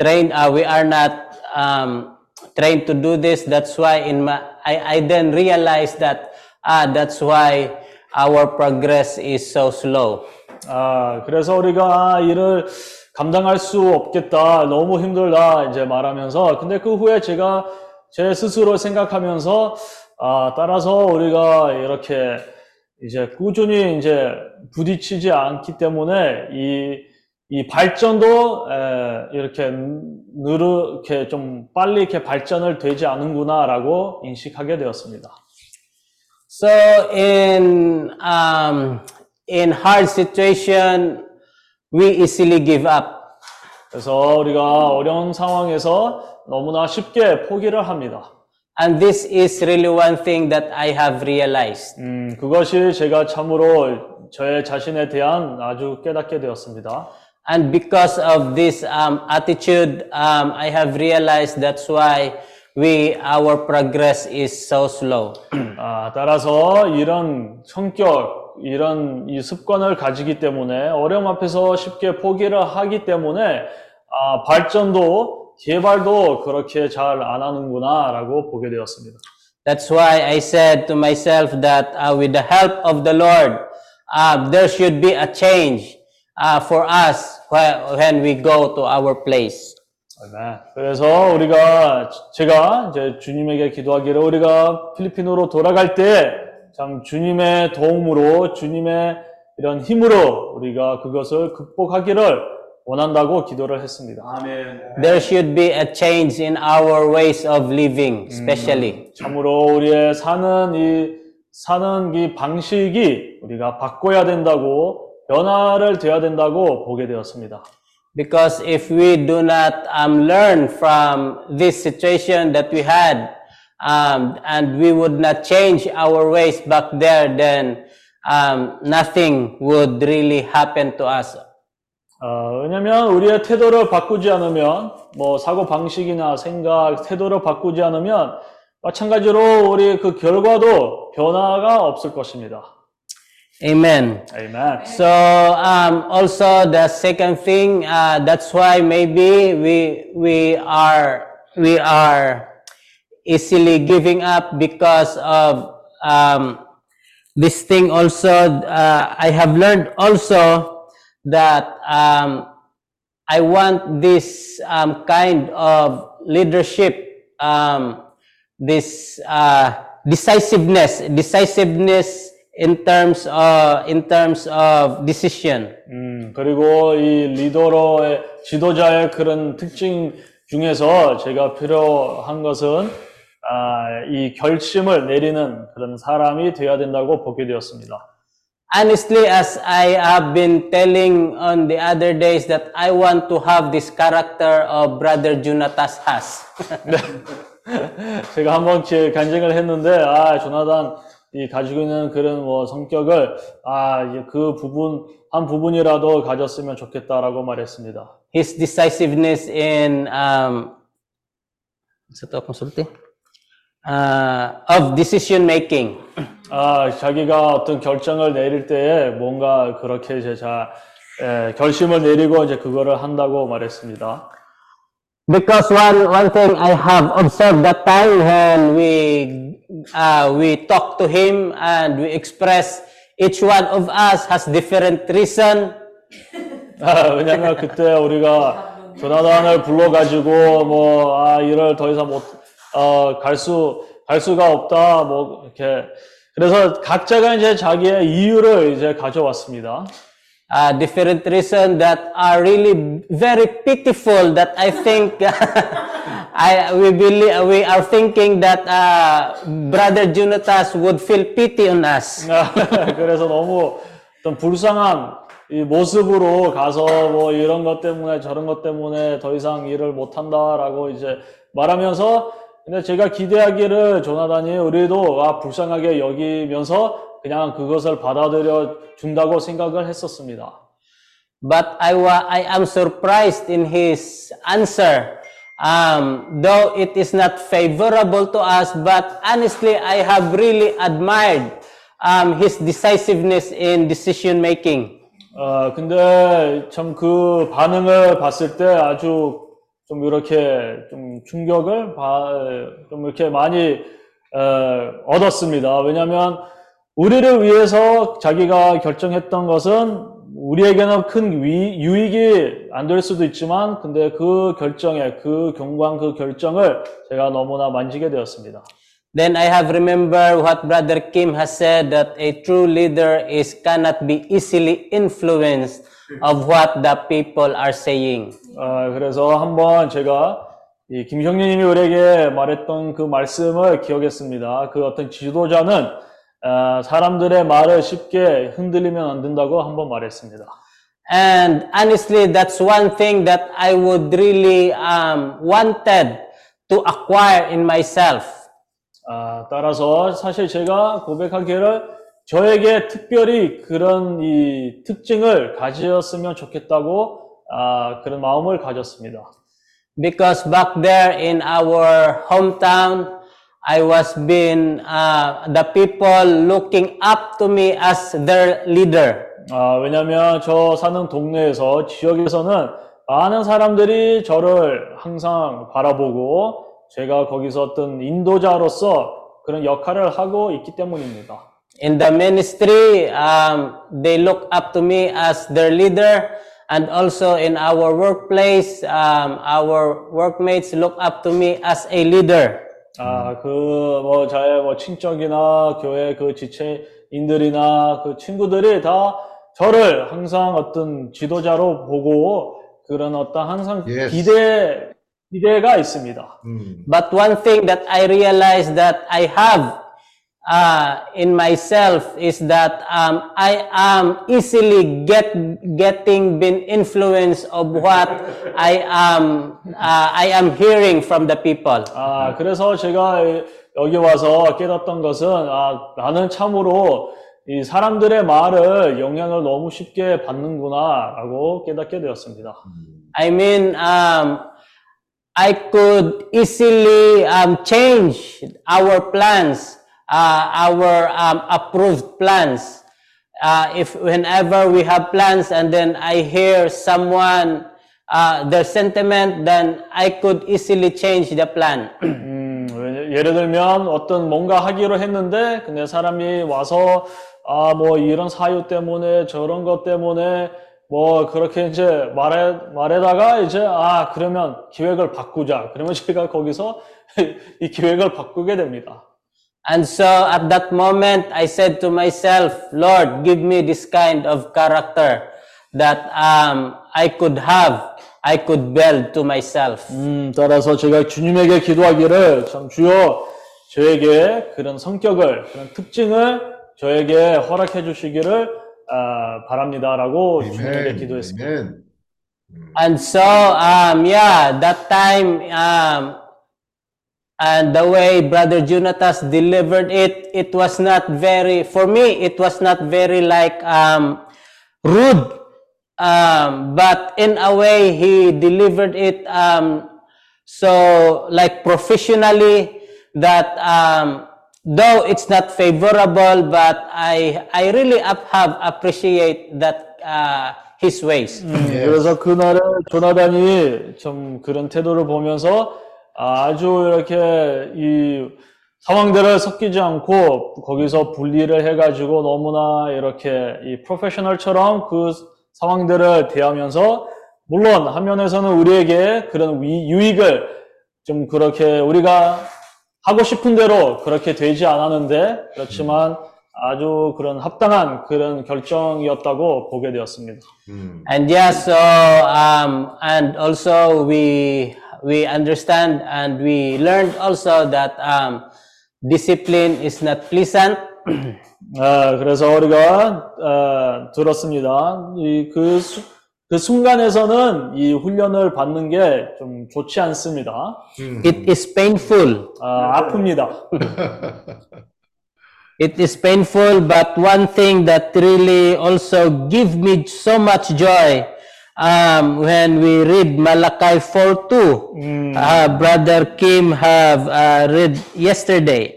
trained, uh, we are not um, trained to do this. That's why in my, I, I then realized that ah, that's why our progress is so slow. 아, 그래서 우리가 아, 이를 감당할 수 없겠다, 너무 힘들다, 이제 말하면서, 근데 그 후에 제가 제 스스로 생각하면서, 아, 따라서 우리가 이렇게 이제 꾸준히 이제 부딪히지 않기 때문에 이, 이 발전도 에, 이렇게 느르, 이렇게 좀 빨리 이렇게 발전을 되지 않는구나라고 인식하게 되었습니다. So in um, in hard situation, we easily give up. 그래서 우리가 어려운 상황에서 너무나 쉽게 포기를 합니다. And this is really one thing that I have realized. 음, 그것이 제가 참으로 저의 자신에 대한 아주 깨닫게 되었습니다. And because of this um, attitude, um, I have realized that's why we our progress is so slow. 아, 따라서 이런 성격, 이런 이 습관을 가지기 때문에 어려움 앞에서 쉽게 포기를 하기 때문에 아, 발전도 개발도 그렇게 잘 안 하는구나라고 보게 되었습니다. That's why I said to myself that uh, with the help of the Lord, uh, there should be a change uh, for us whe- when we go to our place. 그래서 우리가 제가 이제 주님에게 기도하기를 우리가 필리핀으로 돌아갈 때 참 주님의 도움으로 주님의 이런 힘으로 우리가 그것을 극복하기를 원한다고 기도를 했습니다. 아멘. There should be a change in our ways of living, especially. 참으로 우리의 사는 이 사는 이 방식이 우리가 바꿔야 된다고 변화를 돼야 된다고 보게 되었습니다. Because if we do not um, learn from this situation that we had, um, and we would not change our ways back there, then um, nothing would really happen to us. 어, 왜냐면 우리의 태도를 바꾸지 않으면 뭐 사고 방식이나 생각, 태도를 바꾸지 않으면 마찬가지로 우리 그 결과도 변화가 없을 것입니다. Amen. Amen. So um, also the second thing, uh, that's why maybe we we are we are easily giving up because of um, this thing. Also, uh, I have learned also that um, I want this um, kind of leadership, um, this uh, decisiveness, decisiveness in terms of in terms of decision. 음, 그리고 이 리더로의 지도자의 그런 특징 중에서 제가 필요한 것은 아, 이 결심을 내리는 그런 사람이 되어야 된다고 보게 되었습니다. Honestly, as I have been telling on the other days that I want to have this character of Brother Jonatas has. 제가 한번 제 간증을 했는데, 아, 조나단, 이 가지고 있는 그런 뭐 성격을, 아, 이제 그 부분, 한 부분이라도 가졌으면 좋겠다라고 말했습니다. His decisiveness in um, sa to konsulti? Uh, of decision making. 아, 자기가 어떤 결정을 내릴 때에 뭔가 그렇게 이제 자, 에, 결심을 내리고 이제 그거를 한다고 말했습니다. Because one one thing I have observed that time when we uh, we talk to him and we express each one of us has different reason. 아, 왜냐면 그때 우리가 조나단을 불러가지고 뭐, 아, 일을 더 이상 못, 어, 갈 수, 갈 수가 없다, 뭐, 이렇게. 그래서 각자가 이제 자기의 이유를 이제 가져왔습니다. uh, different reason that are really very pitiful that I think I we believe we are thinking that uh, brother Jonatas would feel pity on us. 아, 그래서 너무 어떤 불쌍한 이 모습으로 가서 뭐 이런 것 때문에 저런 것 때문에 더 이상 일을 못 한다라고 이제 말하면서 근데 제가 기대하기를 조나단이 우리도 아 불쌍하게 여기면서 그냥 그것을 받아들여 준다고 생각을 했었습니다. But I wa- I am surprised in his answer. Um, though it is not favorable to us, but honestly, I have really admired um, his decisiveness in decision making. 어, 근데 참 그 반응을 봤을 때 아주 좀 이렇게 좀 충격을 바, 좀 이렇게 많이 어, 얻었습니다. 왜냐하면 우리를 위해서 자기가 결정했던 것은 우리에게는 큰 위, 유익이 안 될 수도 있지만, 근데 그 결정에, 그 경관 그 결정을 제가 너무나 만지게 되었습니다. then I have remember what Brother Kim has said that a true leader is cannot be easily influenced of what the people are saying. 아, 그래서 한번 제가 이 김형님이 우리에게 말했던 그 말씀을 기억했습니다. 그 어떤 지도자는 아, 사람들의 말을 쉽게 흔들리면 안 된다고 한번 말했습니다. And honestly, that's one thing that I would really um, wanted to acquire in myself. 아, 따라서 사실 제가 고백하기를 저에게 특별히 그런 이 특징을 가지었으면 좋겠다고 아, 그런 마음을 가졌습니다. Because back there in our hometown, I was being, uh, the people looking up to me as their leader. 아, 왜냐면 저 사는 동네에서 지역에서는 많은 사람들이 저를 항상 바라보고 제가 거기서 어떤 인도자로서 그런 역할을 하고 있기 때문입니다. In the ministry, um, they look up to me as their leader. And also in our workplace, um, our workmates look up to me as a leader. 아, 그, 뭐, 저의 뭐, 친척이나 교회 그 지체인들이나 그 친구들이 다 저를 항상 어떤 지도자로 보고 그런 어떤 항상 Yes. 기대, 기대가 있습니다. Mm. But one thing that I realized that I have uh, in myself is that um, I am easily get getting been influenced of what I am uh, I am hearing from the people. 아, 그래서 제가 여기 와서 깨닫던 것은, 아, 나는 참으로 이 사람들의 말을 영향을 너무 쉽게 받는구나, 라고 깨닫게 되었습니다. I mean, um, I could easily um, change our plans, uh, our um, approved plans. Uh, if whenever we have plans and then I hear someone uh, their sentiment, then I could easily change the plan. 음, 왜- 예를 들면 어떤 뭔가 하기로 했는데 근데 사람이 와서 아 뭐 이런 사유 때문에 저런 것 때문에 뭐 그렇게 이제 말해 말에다가 이제 아 그러면 기획을 바꾸자 그러면 제가 거기서 이 기획을 바꾸게 됩니다. And so at that moment, I said to myself, Lord, give me this kind of character that um, I could have, I could build to myself. 음, 따라서 제가 주님에게 기도하기를 참 주여 저에게 그런 성격을 그런 특징을 저에게 허락해 주시기를 아, 바랍니다라고 주님에게. 기도했습니다. Amen. And so, um, yeah, that time, um, and the way Brother Jonatas delivered it, it was not very, for me, it was not very like um, rude. Um, but in a way, he delivered it um, so like professionally that um, though it's not favorable, but I I really up, have appreciate that uh, his ways. 그래서 그날에 조나단이 좀 그런 태도를 보면서 아주 이렇게 이 상황들을 섞이지 않고 거기서 분리를 해가지고 너무나 이렇게 이 프로페셔널처럼 그 상황들을 대하면서 물론 한면에서는 우리에게 그런 위- 유익을 좀 그렇게 우리가 하고 싶은 대로 그렇게 되지 않았는데 그렇지만 아주 그런 합당한 그런 결정이었다고 보게 되었습니다. Mm. And yeah, so um, and also we we understand and we learned also that um, discipline is not pleasant. 아, 그래서 우리가 아, 들었습니다. 이그 그 순간에서는 이 훈련을 받는 게 좀 좋지 않습니다. It is painful. 아, 아픕니다. It is painful, but one thing that really also give me so much joy um, when we read Malachi 4:2, uh, Brother Kim have uh, read yesterday.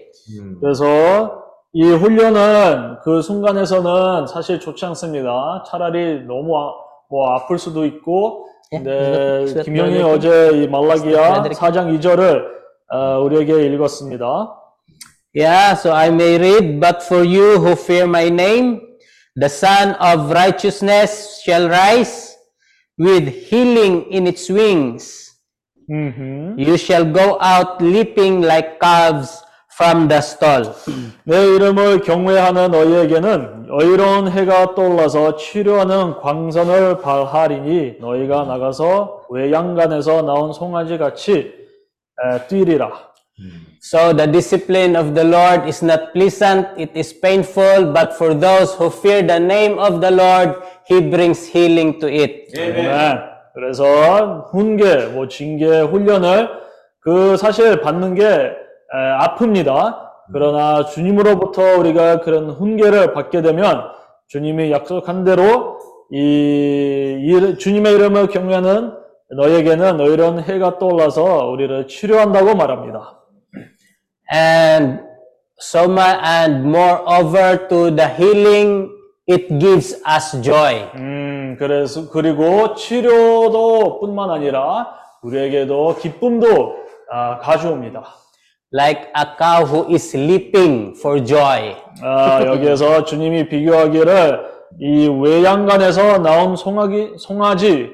그래서 이 훈련은 그 순간에서는 사실 좋지 않습니다. 차라리 너무 아, 뭐 아플 수도 있고, 근데 is that 김영이 Brother 어제 이 말라기야 Brother 4장 2절을 어, 우리에게 읽었습니다. Yeah, so I may read, but for you who fear my name, the Son of Righteousness shall rise with healing in its wings. 음흠. You shall go out leaping like calves from the stall. 내 이름을 경외하는 너희에게는 여유로운 해가 떠올라서 치료하는 광선을 발하리니 너희가 나가서 외양간에서 나온 송아지 같이 에, 뛰리라. So the discipline of the Lord is not pleasant, it is painful, but for those who fear the name of the Lord, He brings healing to it. 네. 그래서 훈계, 뭐 징계, 훈련을 그 사실 받는 게 에, 아픕니다. 그러나 주님으로부터 우리가 그런 훈계를 받게 되면 주님이 약속한 대로 이, 이 주님의 이름을 경외하는 너에게는 너희런 해가 떠올라서 우리를 치료한다고 말합니다. And so much, and moreover to the healing, it gives us joy. 음, 그래서 그리고 치료도 뿐만 아니라 우리에게도 기쁨도 아, 가져옵니다. Like a cow who is leaping for joy. 아, 여기에서 주님이 비교하기를 이 외양간에서 나온 송아기, 송아지처럼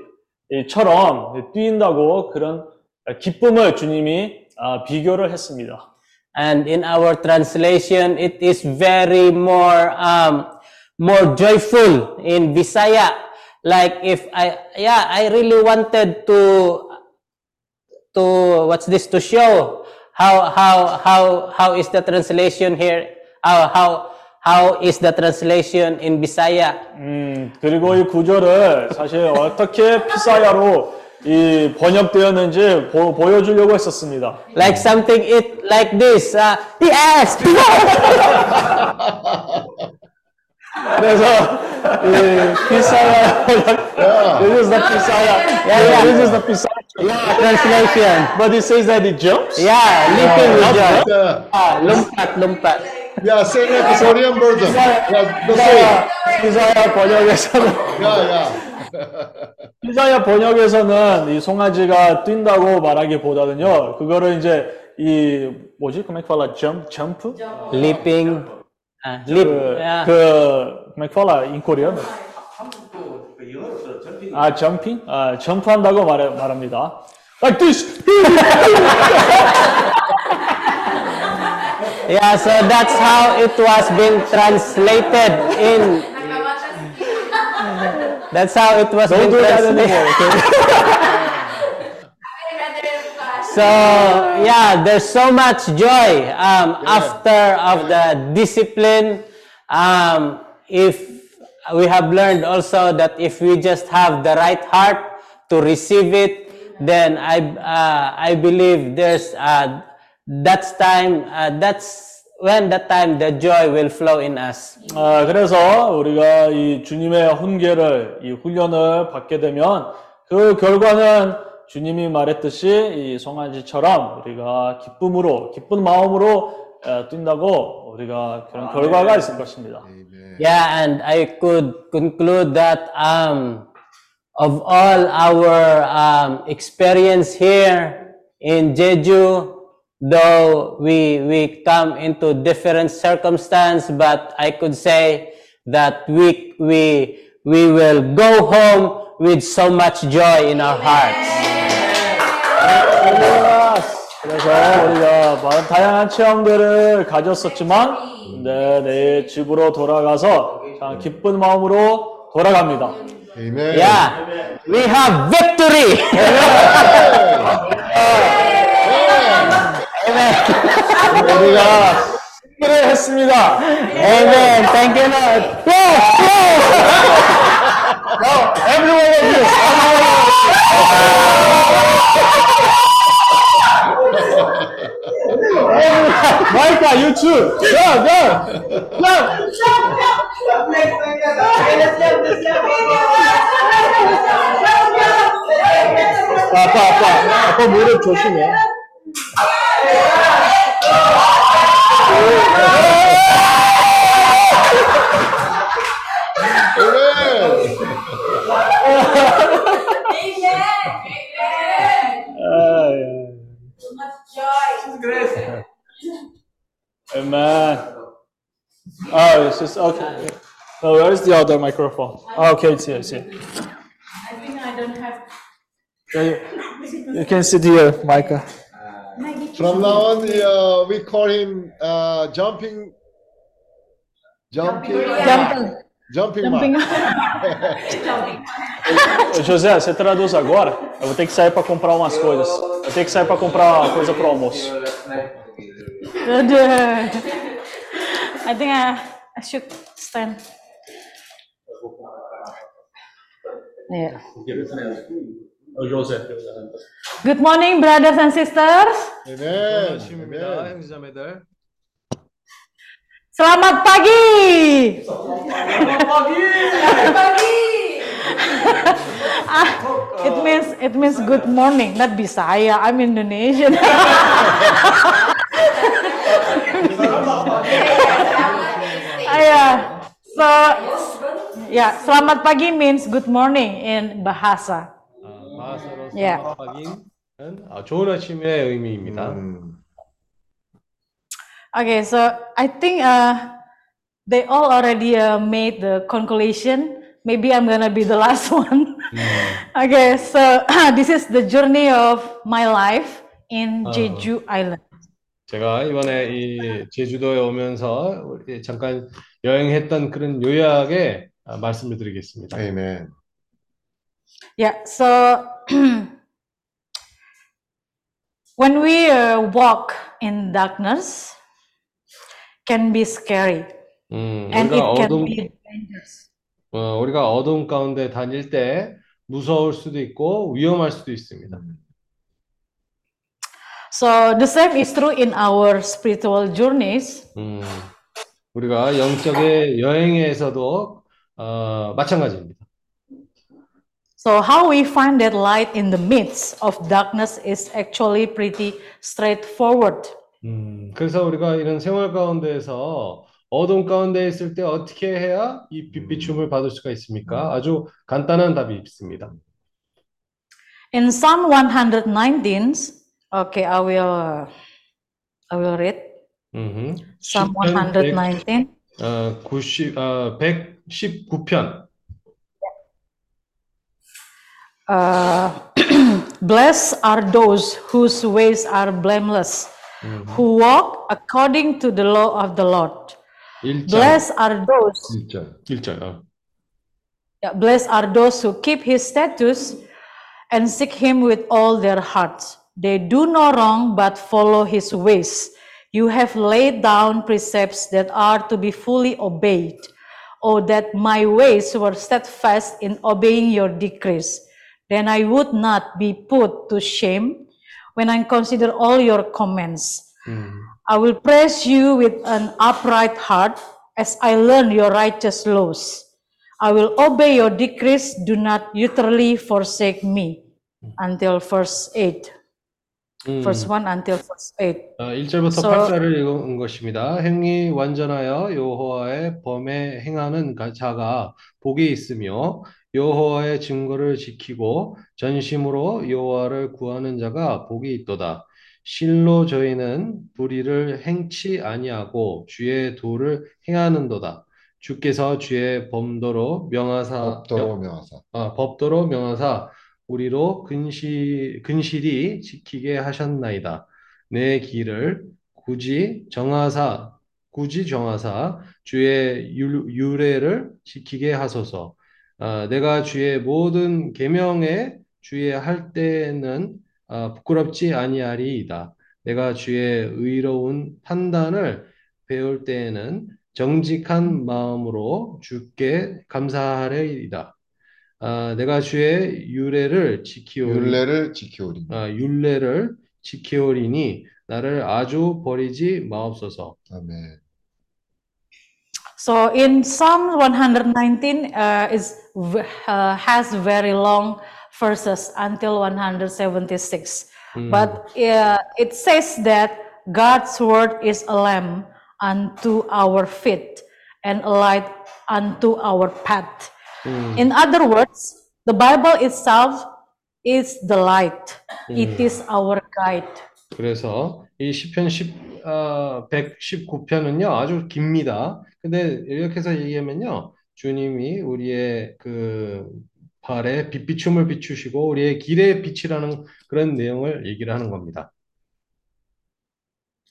뛴다고 그런 기쁨을 주님이 아, 비교를 했습니다. And in our translation, it is very more, um, more joyful in Visaya. Like if I, yeah, I really wanted to, to, what's this, to show how, how, how, how is the translation here? How, how, how is the translation in Visaya? 음, 그리고 이 구절을 사실 어떻게 피사야로 이 번역되었는지 보, 보여주려고 했었습니다. Like something it, like this, uh, yes! 그래서 이 피사야 This is the 피사야. Yeah, This is the 피사야. yeah, translation. But it says that it jumps. Yeah, leaping with joy. Yeah, Ah, lumpat, lumpat. yeah, same like the Korean version. Yeah, the same. 피사야 번역에서는 Yeah, yeah. 피사야 번역에서는 이 송아지가 뛴다고 말하기보다는요. 그거를 이제 이 뭐지? como é que fala? jump, jump? Leaping, ah, leap, 그, yeah. 그 como é que fala em coreano? 아, jumping? 아, 점프한다고 말, 말합니다. Like this. yeah, so that's how it was being translated in. That's how it was Don't do that anymore. Okay? So yeah, there's so much joy um, after of the discipline. Um, if we have learned also that if we just have the right heart to receive it, then I uh, I believe there's uh, that's time uh, that's when the time the joy will flow in us. 아, 그래서 우리가 이 주님의 훈계를, 이 훈련을 받게 되면 그 결과는 주님이 말했듯이 이 송아지처럼 우리가 기쁨으로, 기쁜 마음으로 에, 뛴다고 우리가 그런 결과가 있을 것입니다. Yeah, and I could conclude that um, of all our um, experience here in Jeju, though we we come into different circumstance, but I could say that we we we will go home with so much joy in our hearts. 그래서 우리가 많은 다양한 체험들을 가졌었지만, 네, 내 집으로 돌아가서 참 기쁜 마음으로 돌아갑니다. Amen. Yeah, we have victory. 우리가 승리를 했습니다. Amen. Thank you, Lord. Yes, yes. Everyone of this. Micah, you too. Go, go. Go. 아빠, 아빠. 아빠 무릎 조심해. Amen. 아, 예. Amen. Oh, it's just okay. Oh, where is the other microphone? Oh, okay, it's here, it's here. I think I don't have You you can sit here, Micah. From now on, uh, we call him uh, jumping, jumping, Jumping. jumping man. Ô, José, você traduz agora? Eu vou ter que sair para comprar umas coisas. Eu tenho que sair para comprar uma coisa pro almoço. Aduh. I think I, I should stand. Yeah. Oh, Joseph. Good morning, brothers and sisters. Amen. Amen. Selamat pagi. Selamat pagi. Selamat pagi. Ah, it means it means good morning. Not bisa ya, I'm Indonesian. Ayah. So, ya, yeah, selamat pagi means good morning in bahasa. 아, 마하사로 예. 확인은 아, 좋은 아침의 의미입니다. Mm. Okay, so I think uh, they all already uh, made the conclusion. Maybe I'm gonna be the last one. okay, so this is the journey of my life in 어. Jeju Island. 제가 이번에 이 제주도에 오면서 우리 잠깐 여행했던 그런 요약에 아, 말씀을 드리겠습니다. Amen. Yeah, so when we uh, walk in darkness, can be scary 음, and it 우리가 can 어둠, be dangerous. 어, 우리가 어둠 가운데 다닐 때 무서울 수도 있고 위험할 수도 있습니다. So the same is true in our spiritual journeys. 음, 우리가 영적의 여행에서도 어, 마찬가지입니다. So how we find that light in the midst of darkness is actually pretty straightforward. 음, 그래서 우리가 이런 생활 가운데에서 어둠 가운데 있을 때 어떻게 해야 이 빛비춤을 받을 수가 있습니까? 아주 간단한 답이 있습니다. In Psalm 119, okay, I will I will read 음흠. Psalm 시편 100, 119. 어, 90, 어, 119편. Uh, Blessed are those whose ways are blameless, who walk according to the law of the Lord. 1장, Blessed are those 1절. 1절. 어. Yeah, blessed are those who keep his statutes and seek him with all their hearts. They do no wrong but follow his ways. You have laid down precepts that are to be fully obeyed. Oh, that my ways were steadfast in obeying your decrees. Then I would not be put to shame when I consider all your commands. 음. I will praise you with an upright heart as I learn your righteous laws. I will obey your decrees. Do not utterly forsake me. Until verse 8. 음. Verse 1 until verse 8. 어, 1절부터 So- 8절을 읽은 것입니다. 행위 완전하여 여호와의 범에 행하는 가- 자가 복이 있으며 여호와의 증거를 지키고 전심으로 여호와를 구하는 자가 복이 있도다. 실로 저희는 불의를 행치 아니하고 주의 도를 행하는도다. 주께서 주의 범도로 명하사 법도로 명하사. 아, 법도로 명하사 우리로 근시, 근실히 지키게 하셨나이다. 내 길을 굳이 정하사, 굳이 정하사 주의 유, 유례를 지키게 하소서. 아, 내가 주의 모든 계명에 주의할 때는 아, 부끄럽지 아니하리이다. 내가 주의 의로운 판단을 배울 때에는 정직한 마음으로 주께 감사하리이다. 아, 내가 주의 유례를 지키오리, 율례를 지키오리. 아, 율례를 지키오리니 나를 아주 버리지 마옵소서. 아멘. So in Psalm 119 uh, is v- uh, has very long verses until 176. But uh, it says that God's word is a lamp unto our feet and a light unto our path. In other words, the Bible itself is the light. It is our guide. 그래서 이 시편 10, 아, 119편은요 아주 깁니다. 근데 이렇게 해서 얘기하면요 주님이 우리의 그 발에 빛비춤을 비추시고 우리의 길에 빛이라는 그런 내용을 얘기를 하는 겁니다.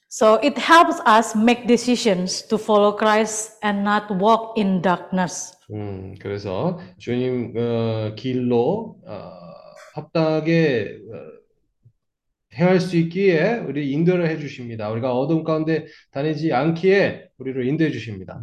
So it helps us make decisions to follow Christ and not walk in darkness. 음, 그래서 주님 어, 길로 어, 합당하게 어, 행할 수 있기에 우리 인도를 해 주십니다. 우리가 어둠 가운데 다니지 않기에 우리를 인도해 주십니다.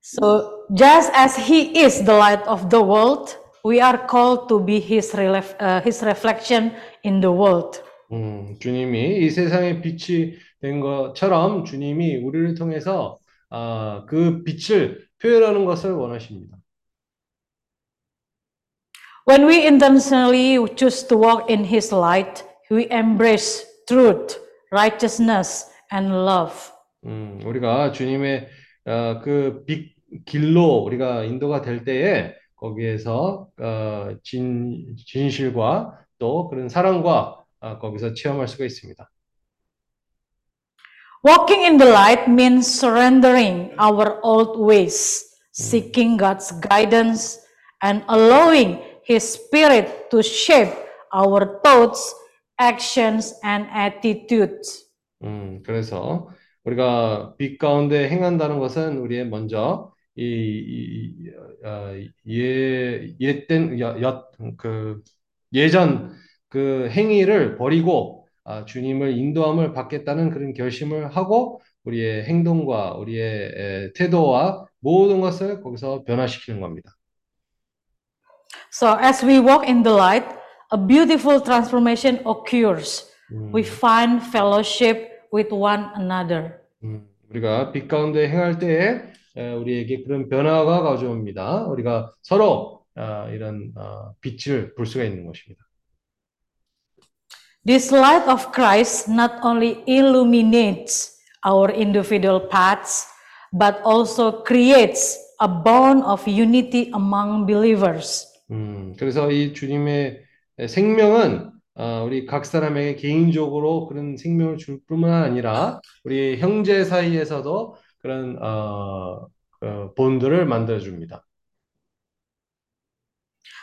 So just as he is the light of the world, we are called to be his, relef- uh, his reflection in the world. 음, 주님이 이 세상의 빛이 된 것처럼 주님이 우리를 통해서 아, 그 빛을 표현하는 것을 원하십니다. When we intentionally choose to walk in his light, we embrace truth, righteousness, and love. 음, 우리가 주님의 어, 그 빛, 길로 우리가 인도가 될 때에 거기에서 어, 진, 진실과 또 그런 사랑과 아, 거기서 체험할 수가 있습니다. Walking in the light means surrendering our old ways, seeking God's guidance, and allowing His Spirit to shape our thoughts, actions, and attitudes. 음, 그래서 우리가 빛 가운데 행한다는 것은 우리의 먼저 이, 이, 이, 어, 예전 그 행위를 버리고 아, 주님을 인도함을 받겠다는 그런 결심을 하고 우리의 행동과 우리의 에, 태도와 모든 것을 거기서 변화시키는 겁니다. So, as we walk in the light, a beautiful transformation occurs. We find fellowship with one another. 음, 우리가 빛 가운데 행할 때에 에, 우리에게 그런 변화가 가져옵니다. 우리가 서로 아, 이런 아, 빛을 볼 수가 있는 것입니다. This light of Christ not only illuminates our individual paths, but also creates a bond of unity among believers. 음, 그래서 이 주님의 생명은 아, 우리 각 사람에게 개인적으로 그런 생명을 줄 뿐만 아니라 우리 형제 사이에서도 그런 어, 어, 본들을 만들어 줍니다.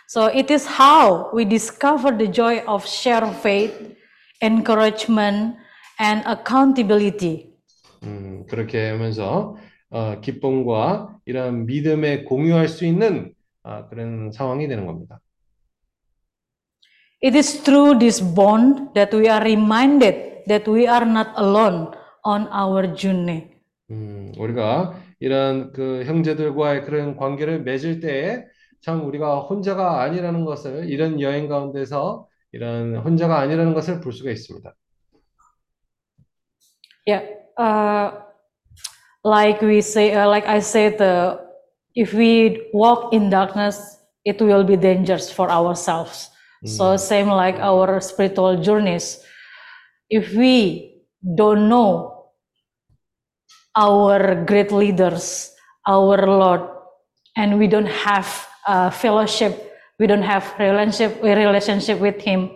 So it is how we discover the joy of shared faith, encouragement, and accountability. 음, 그렇게 하면서 어, 기쁨과 이런 믿음에 공유할 수 있는 아, 그런 상황이 되는 겁니다. It is through this bond that we are reminded that we are not alone on our journey. 음, 우리가 이런 그 형제들과의 그런 관계를 맺을 때에 참 우리가 혼자가 아니라는 것을 이런 여행 가운데서 이런 혼자가 아니라는 것을 볼 수가 있습니다. Yeah, uh, like we say, uh, like I said, uh, if we walk in darkness, it will be dangerous for ourselves. So same like our spiritual journeys. If we don't know our great leaders, our Lord, and we don't have uh, fellowship, we don't have relationship, relationship with Him,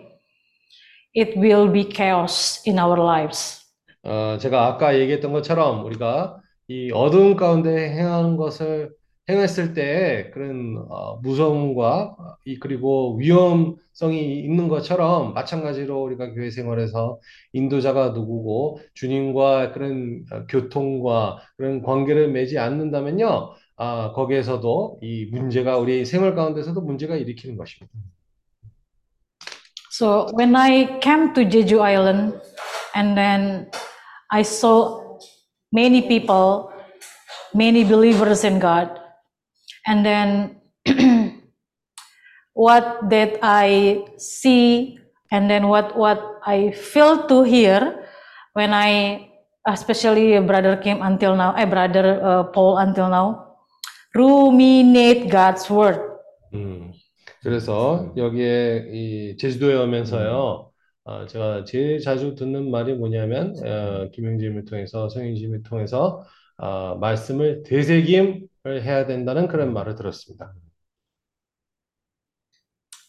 it will be chaos in our lives. 어, 제가 아까 얘기했던 것처럼 우리가 이 어두운 가운데 행하는 것을 행했을 때 그런 어, 무서움과 이 그리고 위험성이 있는 것처럼 마찬가지로 우리가 교회 생활에서 인도자가 누구고 주님과 그런 어, 교통과 그런 관계를 맺지 않는다면요, 아, 거기에서도 이 문제가 우리 생활 가운데서도 문제가 일으키는 것입니다. So when I came to Jeju Island, and then I saw many people, many believers in God, and then what that I see, and then what what I feel to hear when I, especially brother Kim until now, eh, brother uh, Paul until now, ruminate God's word. 음, 그래서 여기에 이 제주도에 오면서요, 어, 제가 제일 자주 듣는 말이 뭐냐면, 어, 김영진을 통해서, 성인님을 통해서, 어, 말씀을 되새김을 해야 된다는 그런 말을 들었습니다.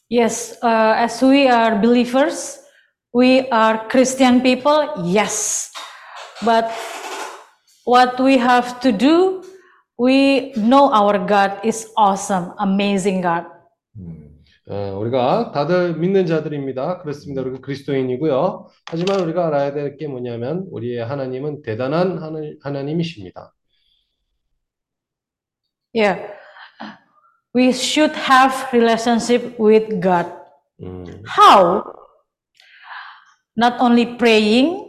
Yes, uh, as we are believers, we are Christian people, yes. But what we have to do, we know our God is awesome, amazing God. 어, 우리가 다들 믿는 자들입니다. 그렇습니다. 우리가 그리스도인이고요. 하지만 우리가 알아야 될 게 뭐냐면 우리의 하나님은 대단한 하나, 하나님이십니다. Yeah. We should have relationship with God. 음, How? Not only praying,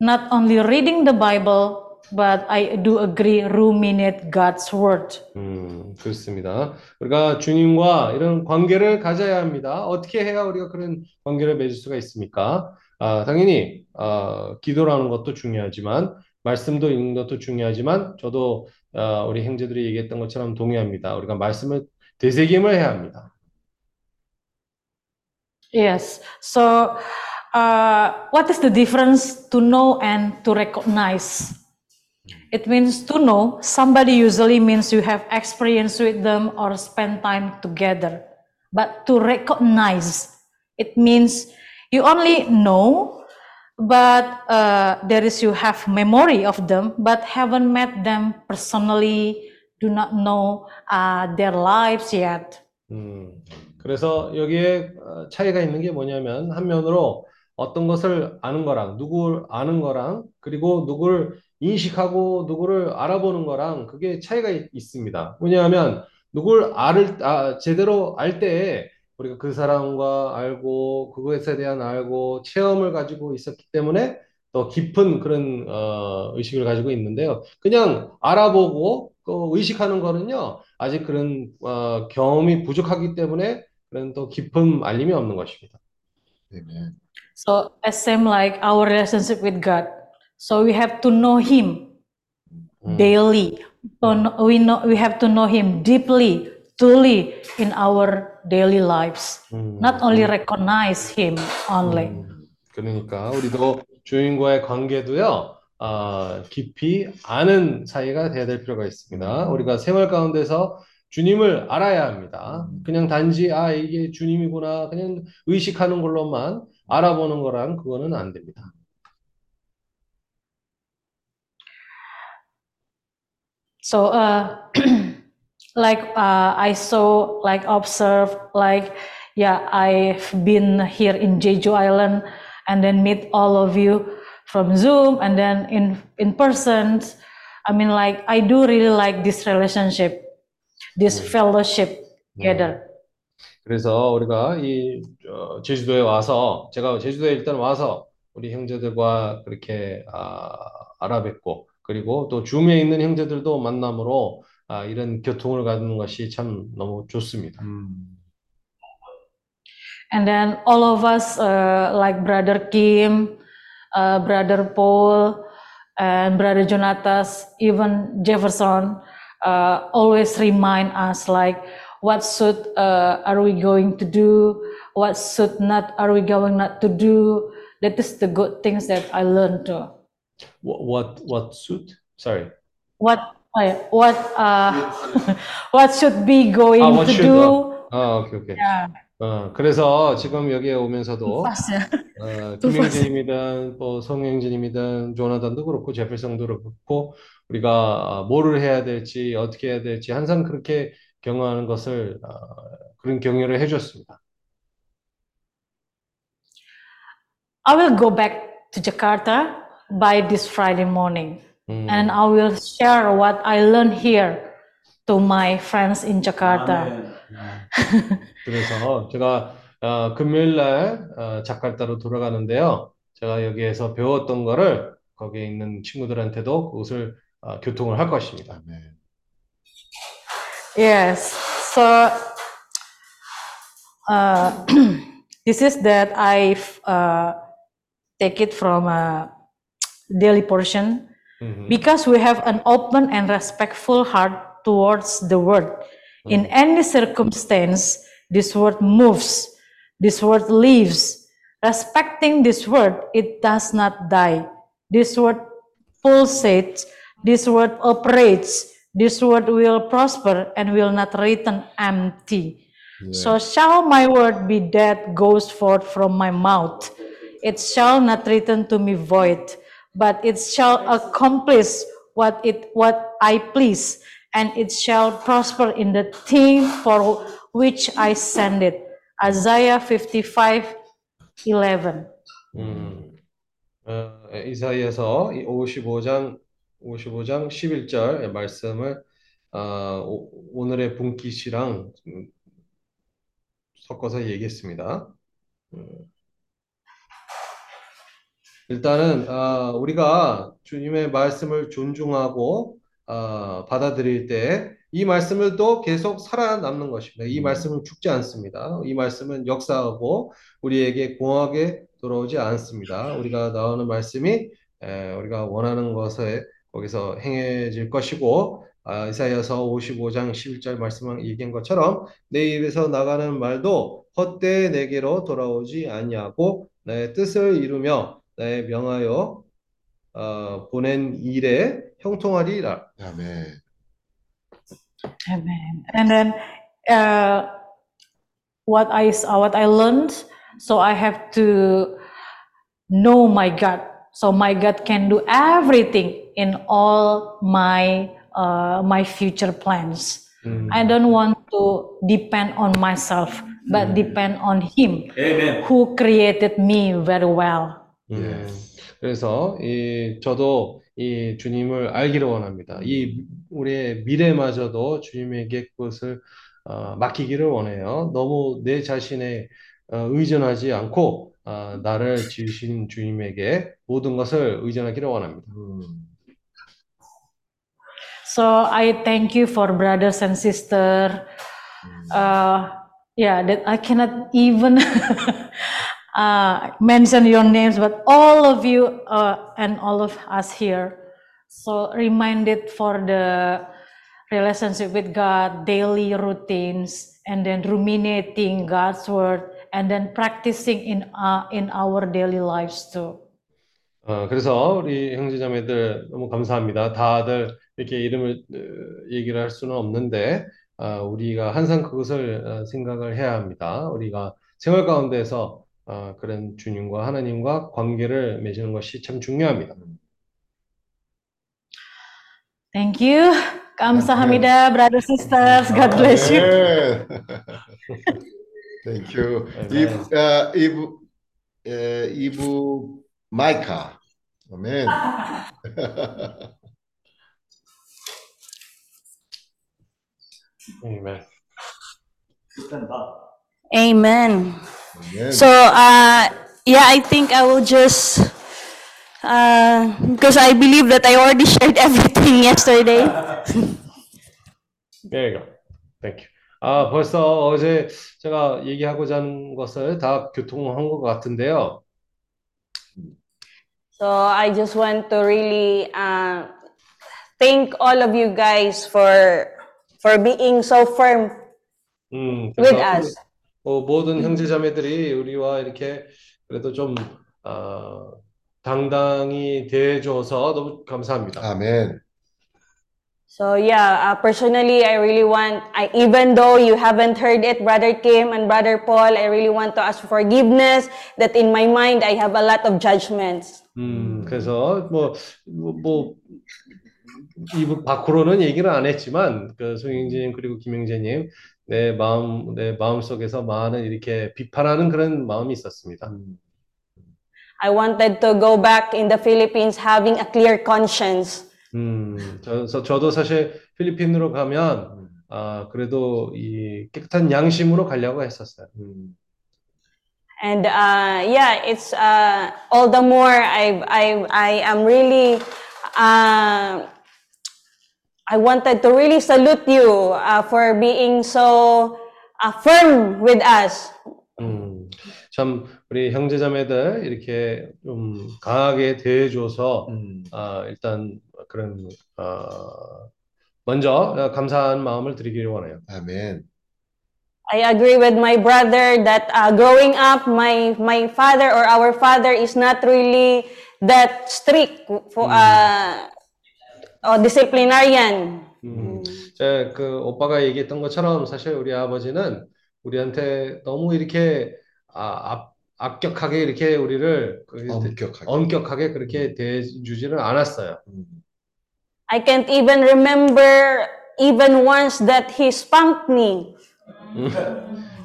not only reading the Bible, but I do agree ruminate God's word. 음, 그렇습니다. 우리가 주님과 이런 관계를 가져야 합니다. 어떻게 해야 우리가 그런 관계를 맺을 수가 있습니까? 아, 당연히 아, 기도라는 것도 중요하지만 말씀도 읽는 것도 중요하지만 저도 아, 우리 형제들이 얘기했던 것처럼 동의합니다. 우리가 말씀을 되새김을 해야 합니다. Yes. So, uh, what is the difference to know and to recognize? It means to know, somebody usually means you have experience with them or spend time together. But to recognize, it means you only know, but uh, there is you have memory of them, but haven't met them personally, do not know uh, their lives yet. 음, 그래서 여기에 어, 차이가 있는 게 뭐냐면 한면으로 어떤 것을 아는 거랑 누구를 아는 거랑 그리고 누구를 인식하고 누구를 알아보는 거랑 그게 차이가 있, 있습니다. 왜냐하면 누구를 알을 아, 제대로 알 때에 우리가 그 사람과 알고 그것에 대한 알고 체험을 가지고 있었기 때문에 더 깊은 그런 어, 의식을 가지고 있는데요. 그냥 알아보고 또 의식하는 거는요. 아직 그런 어, 경험이 부족하기 때문에 그런 또 깊은 알림이 없는 것입니다. Amen. So as same like our relationship with God. So we have to know Him 음. daily. So we know we have to know Him deeply, truly in our daily lives. 음. Not only recognize Him only. 음, 그러니까 우리도 주인과의 관계도요, 아, 깊이 아는 사이가 돼야 될 필요가 있습니다. 우리가 생활 가운데서 주님을 알아야 합니다. 그냥 단지 아 이게 주님이구나 그냥 의식하는 걸로만 알아보는 거랑 그거는 안 됩니다. So uh, like uh, I saw like observe like yeah I've been here in Jeju Island and then meet all of you from Zoom and then in in person. I mean like I do really like this relationship, this fellowship together. 그래서 우리가 이 어, 제주도에 와서 제가 제주도에 일단 와서 우리 형제들과 그렇게 아, 알아뵙고 그리고 또 줌에 있는 형제들도 만남으로 아, 이런 교통을 갖는 것이 참 너무 좋습니다. And then all of us, uh, like Brother Kim, uh, Brother Paul, and Brother Jonatas, even Jefferson, uh, always remind us like what should uh, are we going to do, what should not are we going not to do. That is the good things that I learned too. What what, what suit? Sorry. What I- what uh, what should be going 아, what to should, do? 아, 오케이 오케이. Yeah. 어, 그래서 지금 여기에 오면서도 Fast. 어, 김영진이든 또 성영진이든 조나단도 그렇고 제필성도 그렇고 우리가 아, 뭐를 해야 될지 어떻게 해야 될지 항상 그렇게 경험하는 것을 어, 그런 격려를 해줬습니다. I will go back to Jakarta by this Friday morning 음, and I will share what I learned here to my friends in Jakarta. 그래서 제가 어, 금요일 날 어, 자카르타로 돌아가는데요. 제가 여기에서 배웠던 거를 거기에 있는 친구들한테도 그것을 어, 교통을 할 것입니다. Amen. Yes. So uh, this is that I uh, take it from a daily portion 음, because we have an open and respectful heart towards the word. In mm-hmm. any circumstance, this word moves, this word lives. Respecting this word, it does not die. This word pulsates, this word operates, this word will prosper and will not return empty. So shall my word be that goes forth from my mouth. It shall not return to me void, but it shall accomplish what it what I please, and it shall prosper in the thing for which I send it. Isaiah 55, 11. 음, 어, 이사이에서 55장 55장 11절 말씀을 어, 오, 오늘의 분기시랑 음, 섞어서 얘기했습니다. 음. 일단은 아, 우리가 주님의 말씀을 존중하고 아, 받아들일 때 이 말씀을 또 계속 살아남는 것입니다. 이 말씀은 죽지 않습니다. 이 말씀은 역사하고 우리에게 공하게 돌아오지 않습니다. 우리가 나오는 말씀이 에, 우리가 원하는 것에 거기서 행해질 것이고 아, 이사야서 55장 11절 말씀 얘기한 것처럼 내 입에서 나가는 말도 헛되이 내게로 돌아오지 아니하고 나의 뜻을 이루며 나의 명하여 어, 보낸 일에 형통하리라. 아멘. Amen. And then uh, what I s- uh, what I learned, so I have to know my God. So my God can do everything in all my uh, my future plans. 음, I don't want to depend on myself, but depend on Him Amen. who created me very well. 음, 그래서 이 저도 이 주님을 알기를 원합니다. 이 우리의 미래마저도 주님에게 그것을 어, 맡기기를 원해요. 너무 내 자신에 어, 의존하지 않고 어, 나를 지으신 주님에게 모든 것을 의존하기를 원합니다. 음. So I thank you for brothers and sister. Uh, yeah, that I cannot even uh, mention your names, but all of you uh, and all of us here. So reminded for the relationship with God, daily routines, and then ruminating God's word, and then practicing in uh, in our daily lives too. 어, 그래서 우리 형제자매들 너무 감사합니다. 다들 이렇게 이름을 어, 얘기를 할 수는 없는데 아, 우리가 항상 그것을 어, 생각을 해야 합니다. 우리가 생활 가운데서 어, 그런 주님과 하나님과 관계를 맺는 것이 참 중요합니다. Thank you. Kamsahamnida, brothers sisters. God bless you. Thank you. If, uh, if, uh, Ibu Micah. Amen. 아멘. Amen. Amen. So, uh, yeah, I think I will just, uh, because I believe that I already shared everything yesterday. There you go. Thank you. 아, 벌써 어제 제가 얘기하고자 하는 것을 다 교통한 것 같은데요. So I just want to really uh, thank all of you guys for for being so firm 음, with 그래서 us. 어, 모든 형제자매들이 우리와 이렇게 그래도 좀 어, 당당히 대해줘서 너무 감사합니다. Amen. So yeah, uh, personally, I really want, I, even though you haven't heard it, Brother Kim and Brother Paul, I really want to ask forgiveness that in my mind, I have a lot of judgments. 음, 그래서 뭐, 뭐, 뭐, 이분 밖으로는 얘기를 안 했지만, 그 송영진님 그리고 김영재님, 내 마음, 내 마음 속에서 많은 이렇게 비판하는 그런 마음이 있었습니다. I wanted to go back in the Philippines having a clear conscience. 음, 저, 저, 저도 사실 필리핀으로 가면, 아, 그래도 이 깨끗한 양심으로 가려고 했었어요. And uh, yeah, it's uh, all the more I, I, I am really, uh, I wanted to really salute you uh, for being so uh, firm with us. 음, 참 우리 형제자매들 이렇게 좀 강하게 대해줘서 아, 일단 그런 어, 먼저 감사한 마음을 드리기를 원해요. Amen. I agree with my brother that uh, growing up, my my father or our father is not really that strict for uh, or disciplinarian. 음, 제그 오빠가 얘기했던 것처럼 사실 우리 아버지는 우리한테 너무 이렇게 아, 압, 악격하게 이렇게 우리를 그- 엄격하게. 엄격하게 그렇게 대해주지는 않았어요. I can't even remember even once that he spanked me.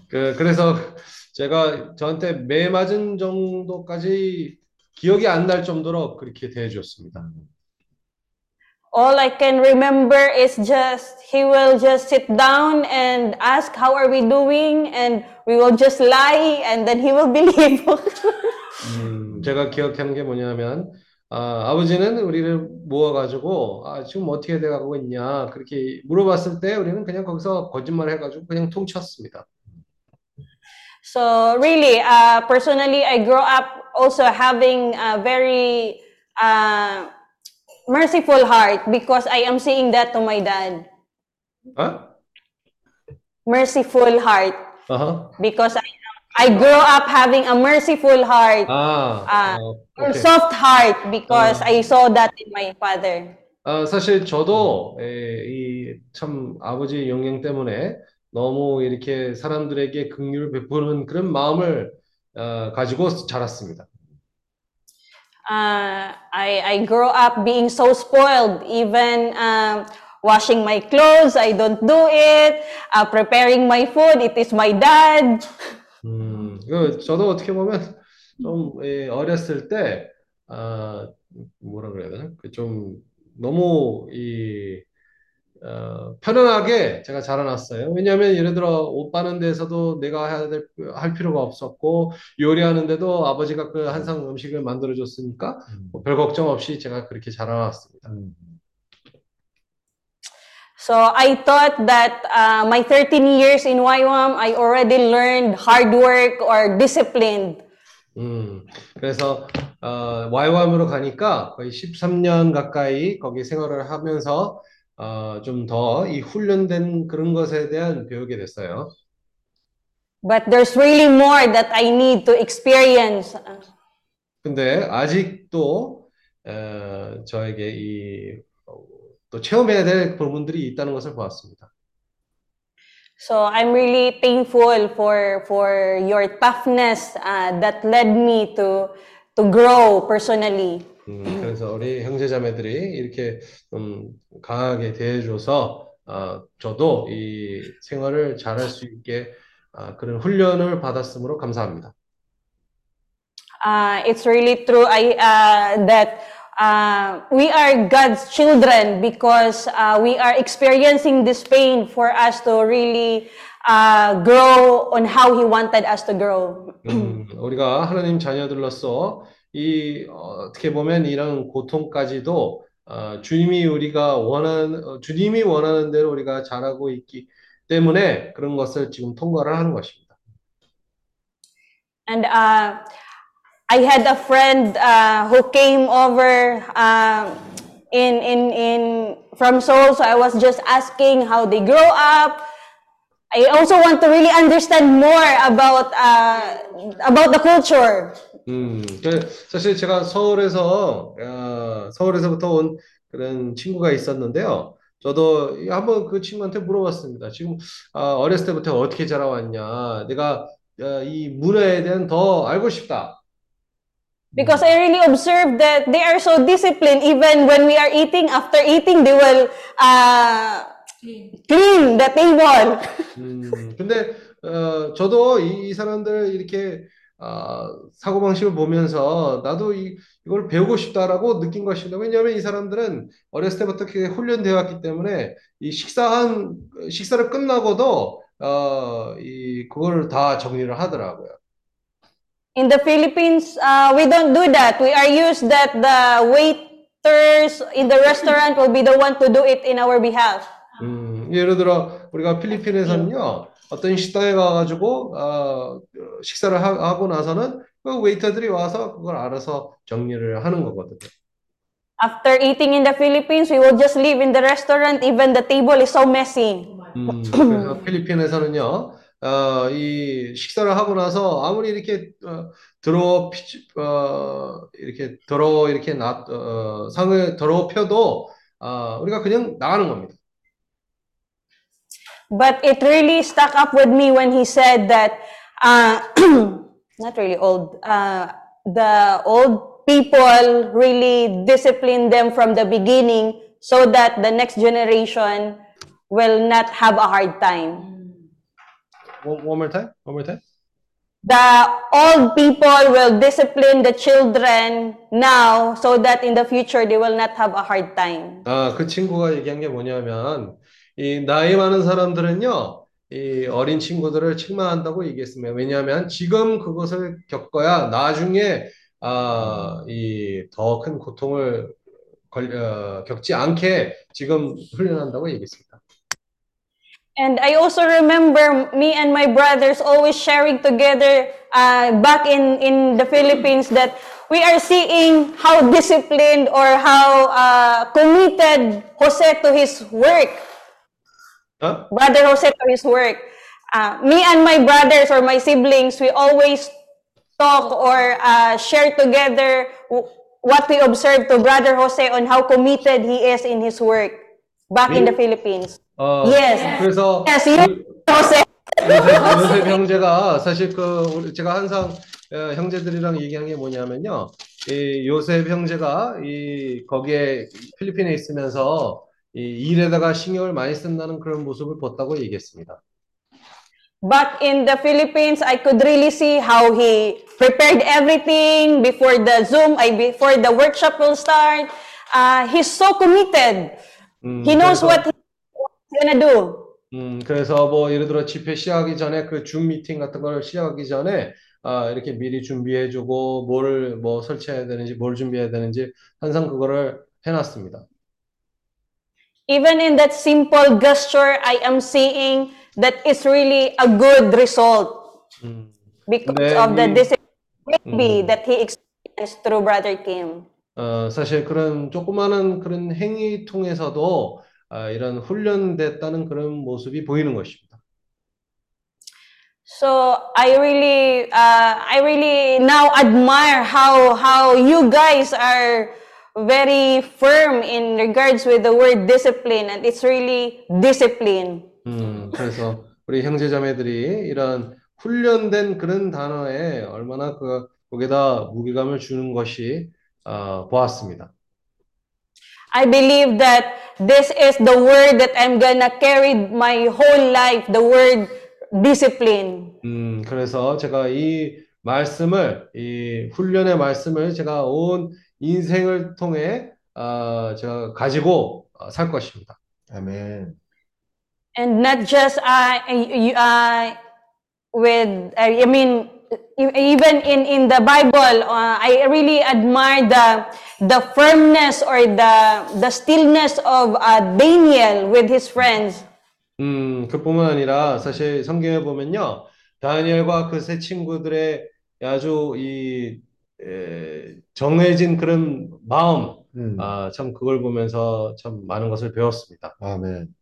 그, 그래서 제가 저한테 매 맞은 정도까지 기억이 안 날 정도로 그렇게 대해줬습니다. All I can remember is just he will just sit down and ask how are we doing and we will just lie and then he will believe. 음, 제가 기억하는 게 뭐냐면 아, 아버지는 우리를 모아가지고 아, 지금 어떻게 돼가고 있냐 그렇게 물어봤을 때 우리는 그냥 거기서 거짓말 해가지고 그냥 통쳤습니다. so really, uh, personally, I grew up also having a very uh, merciful heart because I am seeing that to my dad. 어? Merciful heart 어허. because I I grew up having a merciful heart. 아, 아, 어, or 오케이. soft heart because I saw that in my father. 아, 사실 저도 이 참 아버지 영향 때문에 너무 이렇게 사람들에게 긍휼을 베푸는 그런 마음을 어, 가지고 자랐습니다. Uh, I I grew up being so spoiled. Even um, washing my clothes, I don't do it. Uh, preparing my food, it is my dad. 음, 그 저도 어떻게 보면 좀 예, 어렸을 때 아, 뭐라 그래야 되나? 그 좀 너무 이 어, 편안하게 제가 자라났어요. 왜냐하면 예를 들어 옷 빠는 데서도 내가 해야 될, 할 필요가 없었고 요리하는데도 아버지가 그 한상 음식을 만들어 줬으니까 뭐 별 걱정 없이 제가 그렇게 자라났습니다. So I thought that uh, my 13 years in YWAM, I already learned hard work or disciplined. 음, 그래서 어, YWAM으로 가니까 거의 13년 가까이 거기 생활을 하면서 어, 좀더 이 훈련된 그런 것에 대한 배우게 됐어요. But there's really more that I need to experience. 근데 아직도 어, 저에게 이또 체험해야 될 부분들이 있다는 것을 보았습니다. So I'm really thankful for for your toughness uh, that led me to to grow personally. 음, 그래서 우리 형제자매들이 이렇게 좀 강하게 대해줘서 어, 저도 이 생활을 잘할 수 있게 아, 그런 훈련을 받았으므로 감사합니다. Uh, it's really true I, uh, that uh, we are God's children because uh, we are experiencing this pain for us to really uh, grow on how He wanted us to grow. 음, 우리가 하나님 자녀들로서 이 어, 어떻게 보면 이런 고통까지도 어, 주님이 우리가 원하는 어, 주님이 원하는 대로 우리가 잘하고 있기 때문에 그런 것을 지금 통과를 하는 것입니다. And uh, I had a friend uh, who came over uh, in in in from Seoul, so I was just asking how they grow up. I also want to really understand more about uh, about the culture. 음, 그 사실 제가 서울에서 어, 서울에서부터 온 그런 친구가 있었는데요. 저도 한번 그 친구한테 물어봤습니다. 지금 아, 어렸을 때부터 어떻게 자라왔냐? 내가 어, 이 문화에 대한 더 알고 싶다. Because I really observed that they are so disciplined. Even when we are eating, after eating, they will uh, clean the table. 음, 근데 어, 저도 이, 이 사람들 이렇게 아, 사고방식을 보면서 나도 이, 이걸 배우고 싶다라고 느낀 것입니다. 왜냐하면 이 사람들은 어렸을 때부터 이렇게 훈련되어 왔기 때문에 이 식사한 식사를 끝나고도 어, 이 그거를 다 정리를 하더라고요. In the Philippines, uh, we don't do that. We are used that the waiters in the restaurant will be the one to do it in our behalf. 음, 예를 들어 우리가 필리핀에서는요 어떤 식당에 가가지고 어, 식사를 하, 하고 나서는 그 웨이터들이 와서 그걸 알아서 정리를 하는 거거든요. After eating in the Philippines, we will just leave in the restaurant. Even the table is so messy. 음, 그래서 필리핀에서는요, 어, 이 식사를 하고 나서 아무리 이렇게 어, 더러워 피, 어, 이렇게 더러워 이렇게 놔, 어, 상을 더러워 펴도 어, 우리가 그냥 나가는 겁니다. But it really stuck up with me when he said that, uh, not really old, uh, the old people really discipline them from the beginning so that the next generation will not have a hard time. one, one more time? One more time? the old people will discipline the children now so that in the future they will not have a hard time. 아, 그 친구가 얘기한 게 뭐냐면, 이 나이 많은 사람들은요, 이 어린 친구들을 책망한다고 얘기했습니다. 왜냐하면 지금 그것을 겪어야 나중에 아, 이 더 큰 고통을 걸, 어, 겪지 않게 지금 훈련한다고 얘기했습니다. And I also remember me and my brothers always sharing together uh, back in, in the Philippines that we are seeing how disciplined or how uh, committed Jose to his work. 어? Brother Jose to his work. Uh, me and my brothers or my siblings, we always talk or uh, share together what we observed to Brother Jose on how committed he is in his work back in the Philippines. 어, Yes. 그래서 Yes, you, Jose. 요셉, 형제가 사실 그 우리 제가 항상 어, 형제들이랑 얘기한 게 뭐냐면요. 이 요셉 형제가 이 거기에 필리핀에 있으면서 이 일에다가 신경을 많이 쓴다는 그런 모습을 봤다고 얘기했습니다. Back in the Philippines, I could really see how he prepared everything before the Zoom, I before the workshop will start. Uh, he's so committed. 음, He knows 그래서, what he's gonna do. 음, 그래서 뭐 예를 들어 집회 시작하기 전에 그 줌 미팅 같은 걸 시작하기 전에 아, 이렇게 미리 준비해주고 뭐를 뭐 설치해야 되는지 뭘 준비해야 되는지 항상 그거를 해놨습니다. Even in that simple gesture, I am seeing that it's really a good result 음. because 네, of the 이- discipline maybe 음. that he experienced through Brother Kim. 어, 사실 그런 조그마한 그런 행위 통해서도 아, 이런 훈련됐다는 그런 모습이 보이는 것입니다. So I really, uh, I really now admire how how you guys are very firm in regards with the word discipline, and it's really discipline. 음, 그래서 우리 형제자매들이 이런 훈련된 그런 단어에 얼마나 그 거기다 무게감을 주는 것이 어, 보았습니다. I believe that this is the word that I'm gonna carry my whole life. The word discipline. 음, 그래서 제가 이 말씀을, 이 훈련의 말씀을 제가 온 인생을 통해 어, 제가 가지고 어, 살 것입니다. 아멘. and not just uh, you, uh with uh, I mean e- even in in the Bible uh, I really admire the the firmness or the the stillness of uh, Daniel with his friends 음, 그뿐만 아니라 사실 성경에 보면요. 다니엘과 그 세 친구들의 아주 이 에, 정해진 그런 마음, 음. 아, 참 그걸 보면서 참 많은 것을 배웠습니다. 아멘.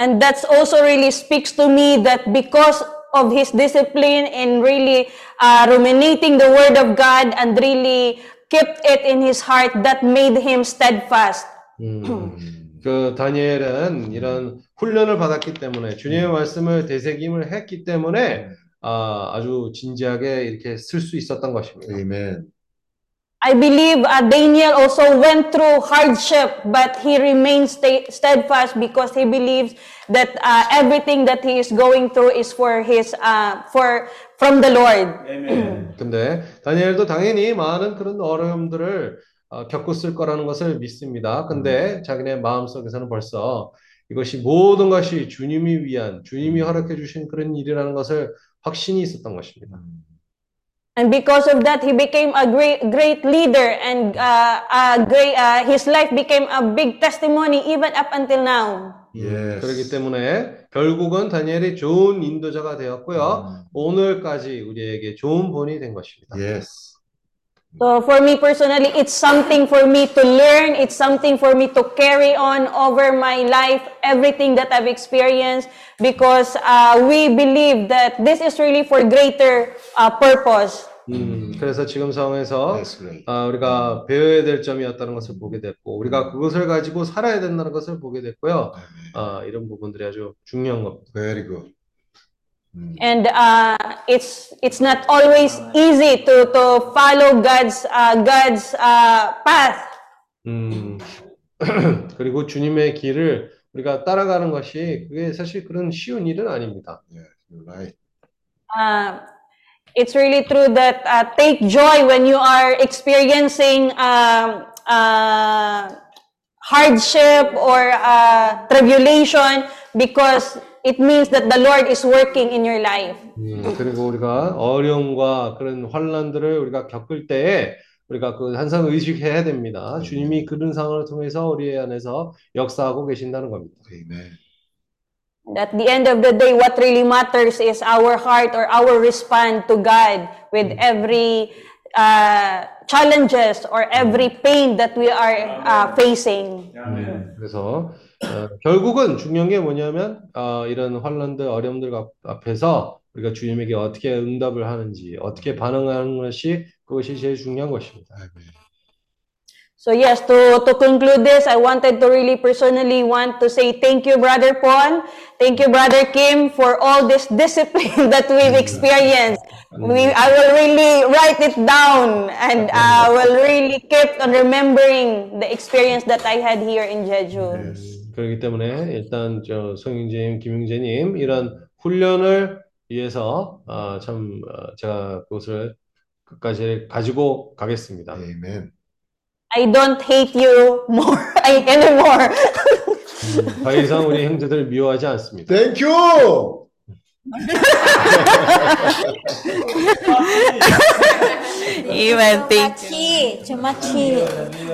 and that's also really speaks to me that because of his discipline and really uh, ruminating the word of God and really kept it in his heart that made him steadfast 음, 그 다니엘은 이런 훈련을 받았기 때문에 주님의 말씀을 되새김을 했기 때문에 아, 아주 진지하게 이렇게 쓸 수 있었던 것입니다. 아멘. I believe uh, Daniel also went through hardship, but he remained sta- steadfast because he believes that uh, everything that he is going through is for his uh, for from the Lord. 아멘. 근데 다니엘도 당연히 많은 그런 어려움들을 어, 겪었을 거라는 것을 믿습니다. 근데 자기네 마음속에서는 벌써 이것이 모든 것이 주님이 위한, 주님이 허락해 주신 그런 일이라는 것을 확신이 있었던 것입니다. And because of that, he became a great great leader, and uh, a great uh, his life became a big testimony even up until now. Yes. 그렇기 때문에 결국은 다니엘이 좋은 인도자가 되었고요. 오늘까지 우리에게 좋은 본이 된 것입니다. Yes. So for me personally, it's something for me to learn. It's something for me to carry on over my life, everything that I've experienced, because uh, we believe that this is really for greater uh, purpose. 음, 그래서 지금 상황에서 That's great. 아, 우리가 배워야 될 점이었다는 것을 보게 됐고, 우리가 그것을 가지고 살아야 된다는 것을 보게 됐고요. 아, 이런 부분들이 아주 중요한 겁니다. Very good. And uh, it's it's not always easy to to follow God's uh, God's uh, path. 음, 그리고 주님의 길을 우리가 따라가는 것이 그게 사실 그런 쉬운 일은 아닙니다. Yes, you're right. Uh, it's really true that uh, take joy when you are experiencing um, uh, hardship or uh, tribulation because it means that the Lord is working in your life. 음, 그리고 우리가 어려움과 그런 환란들을 우리가 겪을 때에 우리가 그 항상 의식해야 됩니다. 주님이 그런 상황을 통해서 우리 안에서 역사하고 계신다는 겁니다. At the end of the day, what really matters is our heart or our response to God with every uh, challenges or every pain that we are uh, facing. 그래서 어, 결국은 중요한 게 뭐냐면 어, 이런 환란들, 어려움들 앞- 앞에서 우리가 주님에게 어떻게 응답을 하는지, 어떻게 반응하는 것이 그것이 제일 중요한 것입니다. So yes, to, to conclude this, I wanted to really personally want to say thank you, Brother Pon. Thank you, Brother Kim, for all this discipline that we've experienced. We, I will really write it down and I will really keep on remembering the experience that I had here in Jeju. 그렇기 때문에 일단 저 성영재님, 김영재님 이런 훈련을 위해서 아, 참 어, 제가 그것을 끝까지 가지고 가겠습니다. Amen. I don't hate you more anymore. 더 이상 우리 형제들 미워하지 않습니다. Thank you. Amen. Thank you. Chumachi.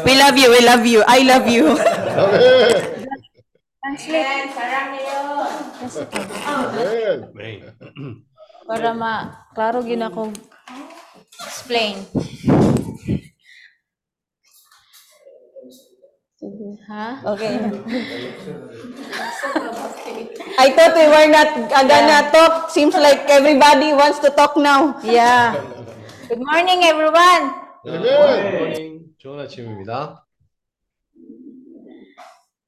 We love you. We love you. I love you. Amen. Translate. Amen. Para ma, klaro gina ko explain. Ha? Okay. I thought we were not uh, gonna talk. Seems like everybody wants to talk now. Yeah. Good morning, everyone. Amen. 좋은 아침입니다.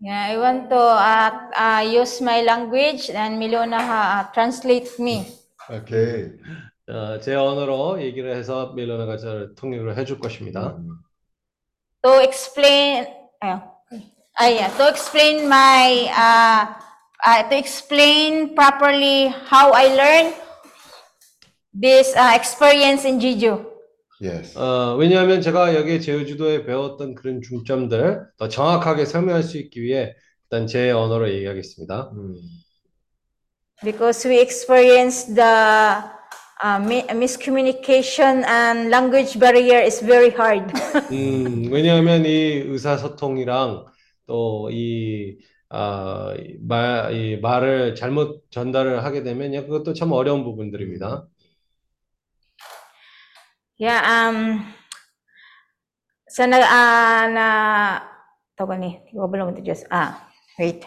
Yeah, I want to uh, uh, use my language and Milona uh, translate me. Okay. 어, 제 언어로 얘기를 해서 밀러나가 저를 통역을 해줄 것입니다. To explain, ayo, ay, yeah, to explain my, uh, uh, to explain properly how I learned this uh, experience in Jeju. Yes. 어, 왜냐하면 제가 여기 제주도에 배웠던 그런 중점들 더 정확하게 설명할 수 있기 위해 일단 제 언어로 얘기하겠습니다. Mm. because we experienced the uh, mi- miscommunication and language barrier is very hard. 음, 왜냐하면 이 의사소통이랑 또 이, 아, 이 말, 이 말을 잘못 전달을 하게 되면 그것도 참 어려운 부분들입니다. yeah, um, sa na, ah, na, tawag ni, ko ba lang ito just, ah, wait.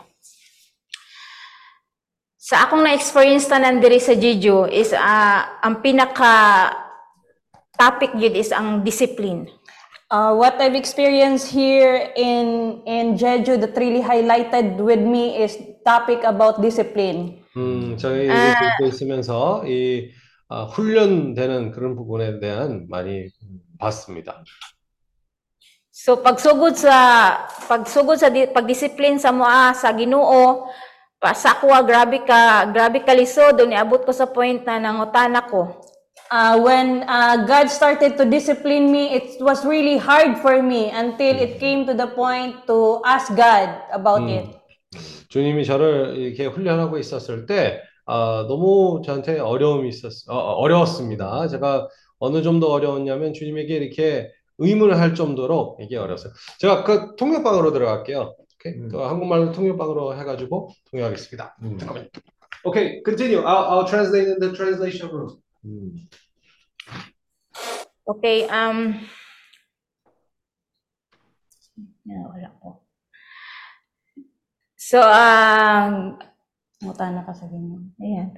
Sa akong na-experience tanan diri sa Jeju is, ah, ang pinaka topic yun is ang discipline. Uh, what I've experienced here in in Jeju that really highlighted with me is topic about discipline. 음, 저희 여기 있으면서 이 아, 훈련되는 그런 부분에 대한 많이 봤습니다. So pagsugod sa pagsugod sa di- pagdisiplin sa moa sa Ginoo pa sa ako ah, grabe ka grabe ka lisod abot ko sa point na nangutan ako. Uh, when uh, God started to discipline me, it was really hard for me until it came to the point to ask God about it. 주님이 저를 이렇게 훈련하고 있었을 때 아, 너무 저한테 어려움이 있었, 어, 어려웠습니다. 제가 어느 정도 어려웠냐면 주님에게 이렇게 의문을 할 정도로 이게 어려웠어요. 제가 그 통역방으로 들어갈게요. 오케이? 또 한국말로 통역방으로 해가지고 통역하겠습니다. Mm. 잠깐만요. Okay, continue. I'll, I'll translate in the translation room. Mm. Okay, um ko. So, um, nangutan na ka sa Ginoo. Ayan.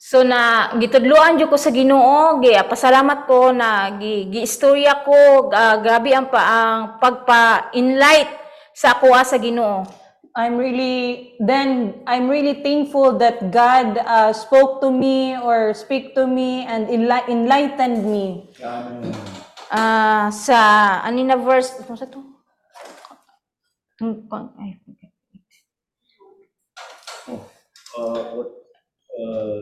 So na gitudloan jud ko sa Ginoo, gi pasalamat ko na gi giistorya ko ah, grabe ang pa ang pagpa-enlight sa ako ah, sa Ginoo. I'm really then I'm really thankful that God uh, spoke to me or speak to me and enli- enlightened me. Ah, sa ani na verse ano sa to? Pa- ay. uh, what, uh,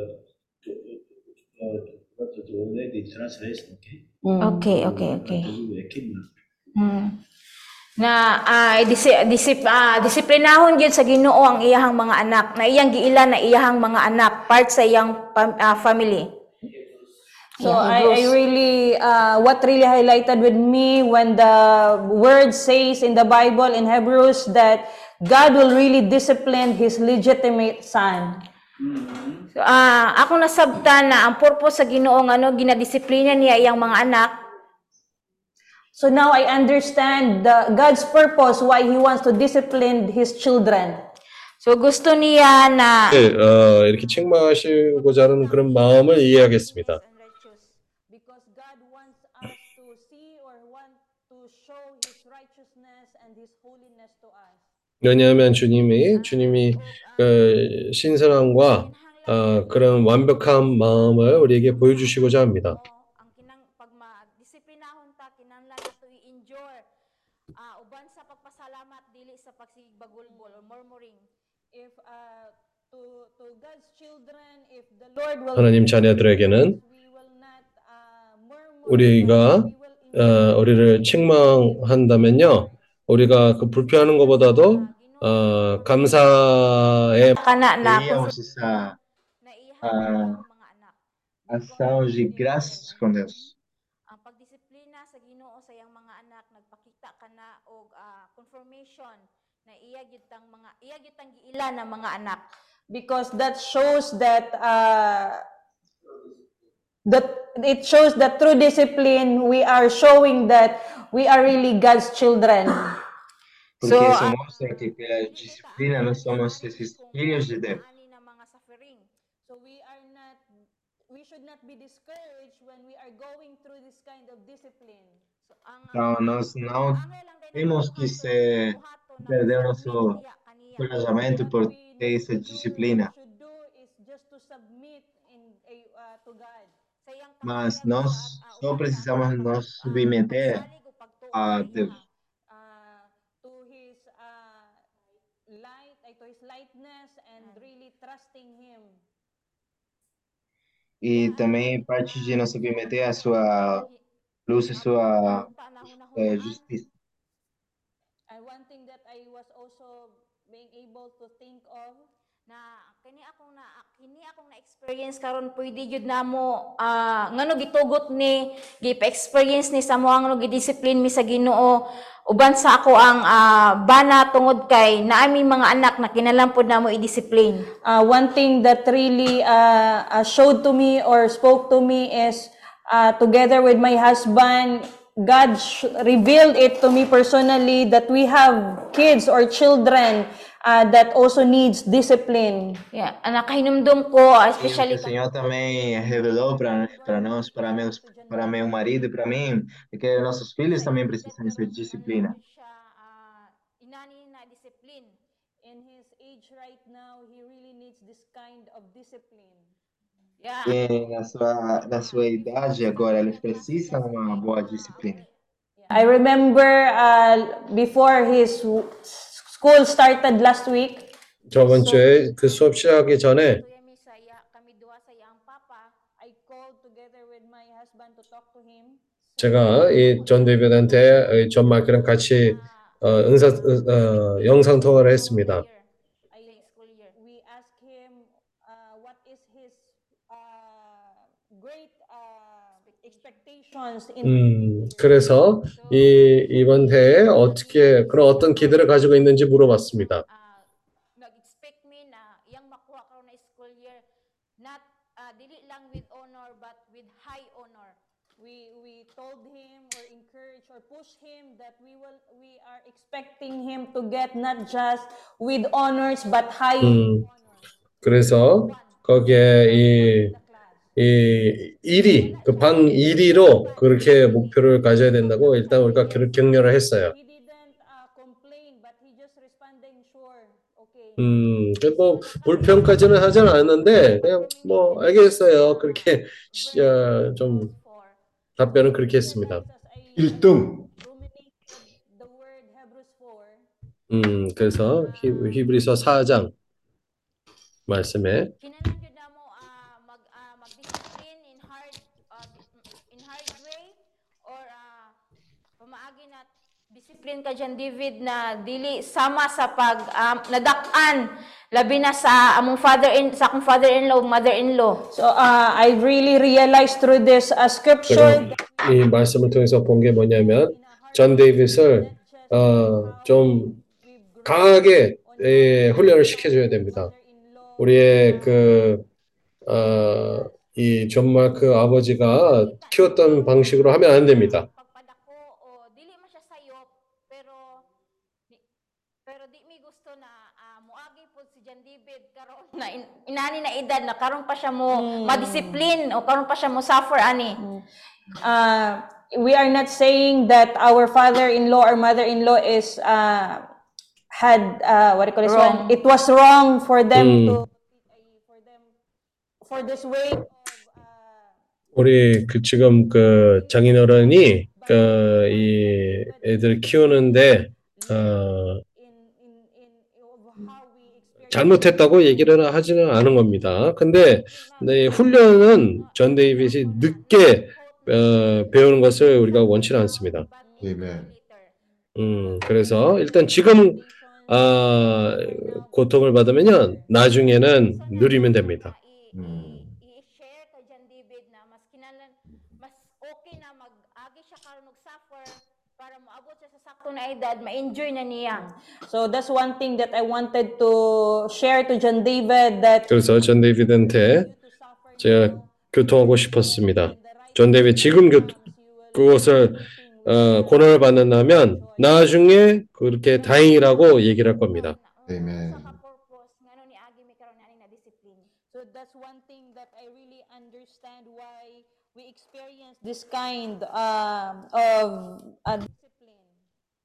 uh, what the already translation, okay? Okay, okay, okay. 가지고 왜 켰나? Mm. Na ah disi, disip, ah, disiplinahon gyud sa Ginoo ang iyahang mga anak, na iyang giila na iyahang mga anak, part sa iyang pam- ah, family. So Yeah, I, I Hebrews. really, uh, what really highlighted with me when the word says in the Bible in Hebrews that God will really discipline His legitimate son. So, ah ako nasabtan na ang purpose sa Ginoo nga ano ginadisiplina niya iyang mga anak So now I understand the, God's purpose why He wants to discipline His children. So gusto niya na 네, 어, 이렇게 책망하시고자 하는 그런 마음을 이해하겠습니다. 왜냐하면 주님이 주님이 그 신선함과 어, 그런 완벽한 마음을 우리에게 보여주시고자 합니다. ah, uh, 하나님 자녀들에게는 uh, 우리가 어, 우리를 책망한다면요, 우리가 그 불평하는 것보다도 어, 감사의 Kana na Teríamos esa na iyang ah, mga anak. ação de graças com Deus. Ang pagdisiplina sa Ginoo sa iyang mga anak nagpakita kana og ah, confirmation na iya gyud tang mga iya gyud tang giila na mga anak. because that shows that uh, that it shows that through discipline we are showing that we are really God's children. Porque so, mostra que pela disciplina nós somos esses filhos de Deus. Então, nós não temos que se perder nosso planejamento por ter essa disciplina. Mas nós só precisamos nos submeter a Deus. E também parte de nos submeter à sua luz, à sua eh, justiça. And one thing that I was also being able to think of na kini akong na kini akong na experience karon pwede jud namo ah ngano gitugot ni gipa-experience ni sa mo ngano gidisiplin mi sa Ginoo uban sa ako ang ah, bana tungod kay naami mga anak na kinalampod namo i-discipline. uh, one thing that really uh, uh, showed to me or spoke to me is uh, together with my husband, God revealed it to me personally that we have kids or children uh, that also needs discipline. Yeah, anak kahinumdum ko especially o Senhor também revelou para para nós, para meus para meu marido e para mim, que nossos filhos também precisam dessa disciplina. siya inani na discipline. In his age right now, he really needs this kind of discipline. Yeah. E na sua na sua idade agora, eles precisam de uma boa disciplina. I remember uh, before his school started last week, 저번 주에 그 수업 시작하기 전에 Tuya mi sa iya, kami duha sa iyang papa. I called together with my husband to talk to him. 제가 이 전 대변한테 전 마크랑 같이 어, 응사 어, 영상 통화를 했습니다 we asked him uh, what is his uh, great uh, expectations in 음, 그래서 이 이번 해에 어떻게 그런 어떤 기대를 가지고 있는지 물어봤습니다. ah, ah, push him that we will we are expecting him to get not just with honors but high 음, 그래서 거기에 이, 이 1위, 그 방 1위로 그렇게 목표를 가져야 된다고 일단 우리가 격- 격려를 했어요. uh, complain but he just responding sure okay 음, 그뭐 불평까지는 하지는 않았는데 그냥 뭐 알겠어요. 그렇게 시- 어, 좀 답변은 그렇게 했습니다. 1등. the word Hebrews 4 음, 그래서 히, 히브리서 4장 말씀에 kinahanglan gyud namo ah, mag ah, mag-discipline in hard ah, in hard way or ah, pamaagi na discipline ka dyan David na dili sama sa pag ah, nadak-an labi na sa among father in sa akong father-in-law mother-in-law So uh, I really realized through this uh, scripture 이 말씀을 통해서 본 게 뭐냐면 존 데이빗을 어, 좀 강하게 예, 훈련을 시켜줘야 됩니다. 우리의 그, 어, 이존 마크 아버지가 키웠던 방식으로 하면 안 됩니다. inani na edad na karon pa siya mo madisiplin o karon pa siya mo suffer ani uh, we are not saying that our father-in-law or mother-in-law is uh, had uh, what do you call this Wrong. one? It was wrong for them 음. to for them for this way of 우리 그 지금 그 장인어른이 그 이 애들 키우는데 어, 잘못했다고 얘기를 하지는 않은 겁니다. 근데 네, 훈련은 존 데이빗이 늦게 어, 배우는 것을 우리가 원치는 않습니다. Amen. 음, 그래서 일단 지금 아, 고통을 받으면요 나중에는 누리면 됩니다. Edad ma-enjoy na niya So that's one thing that I wanted to share to John David that 그래서 존 데이빗한테 제가 교통하고 싶었습니다. 존 데이빗 지금 교, 그것을 어, 고난을 받는다면 나중에 그렇게 다행이라고 얘기를 할 겁니다. Discipline So that's one thing that I really understand why we experience this kind um, of uh.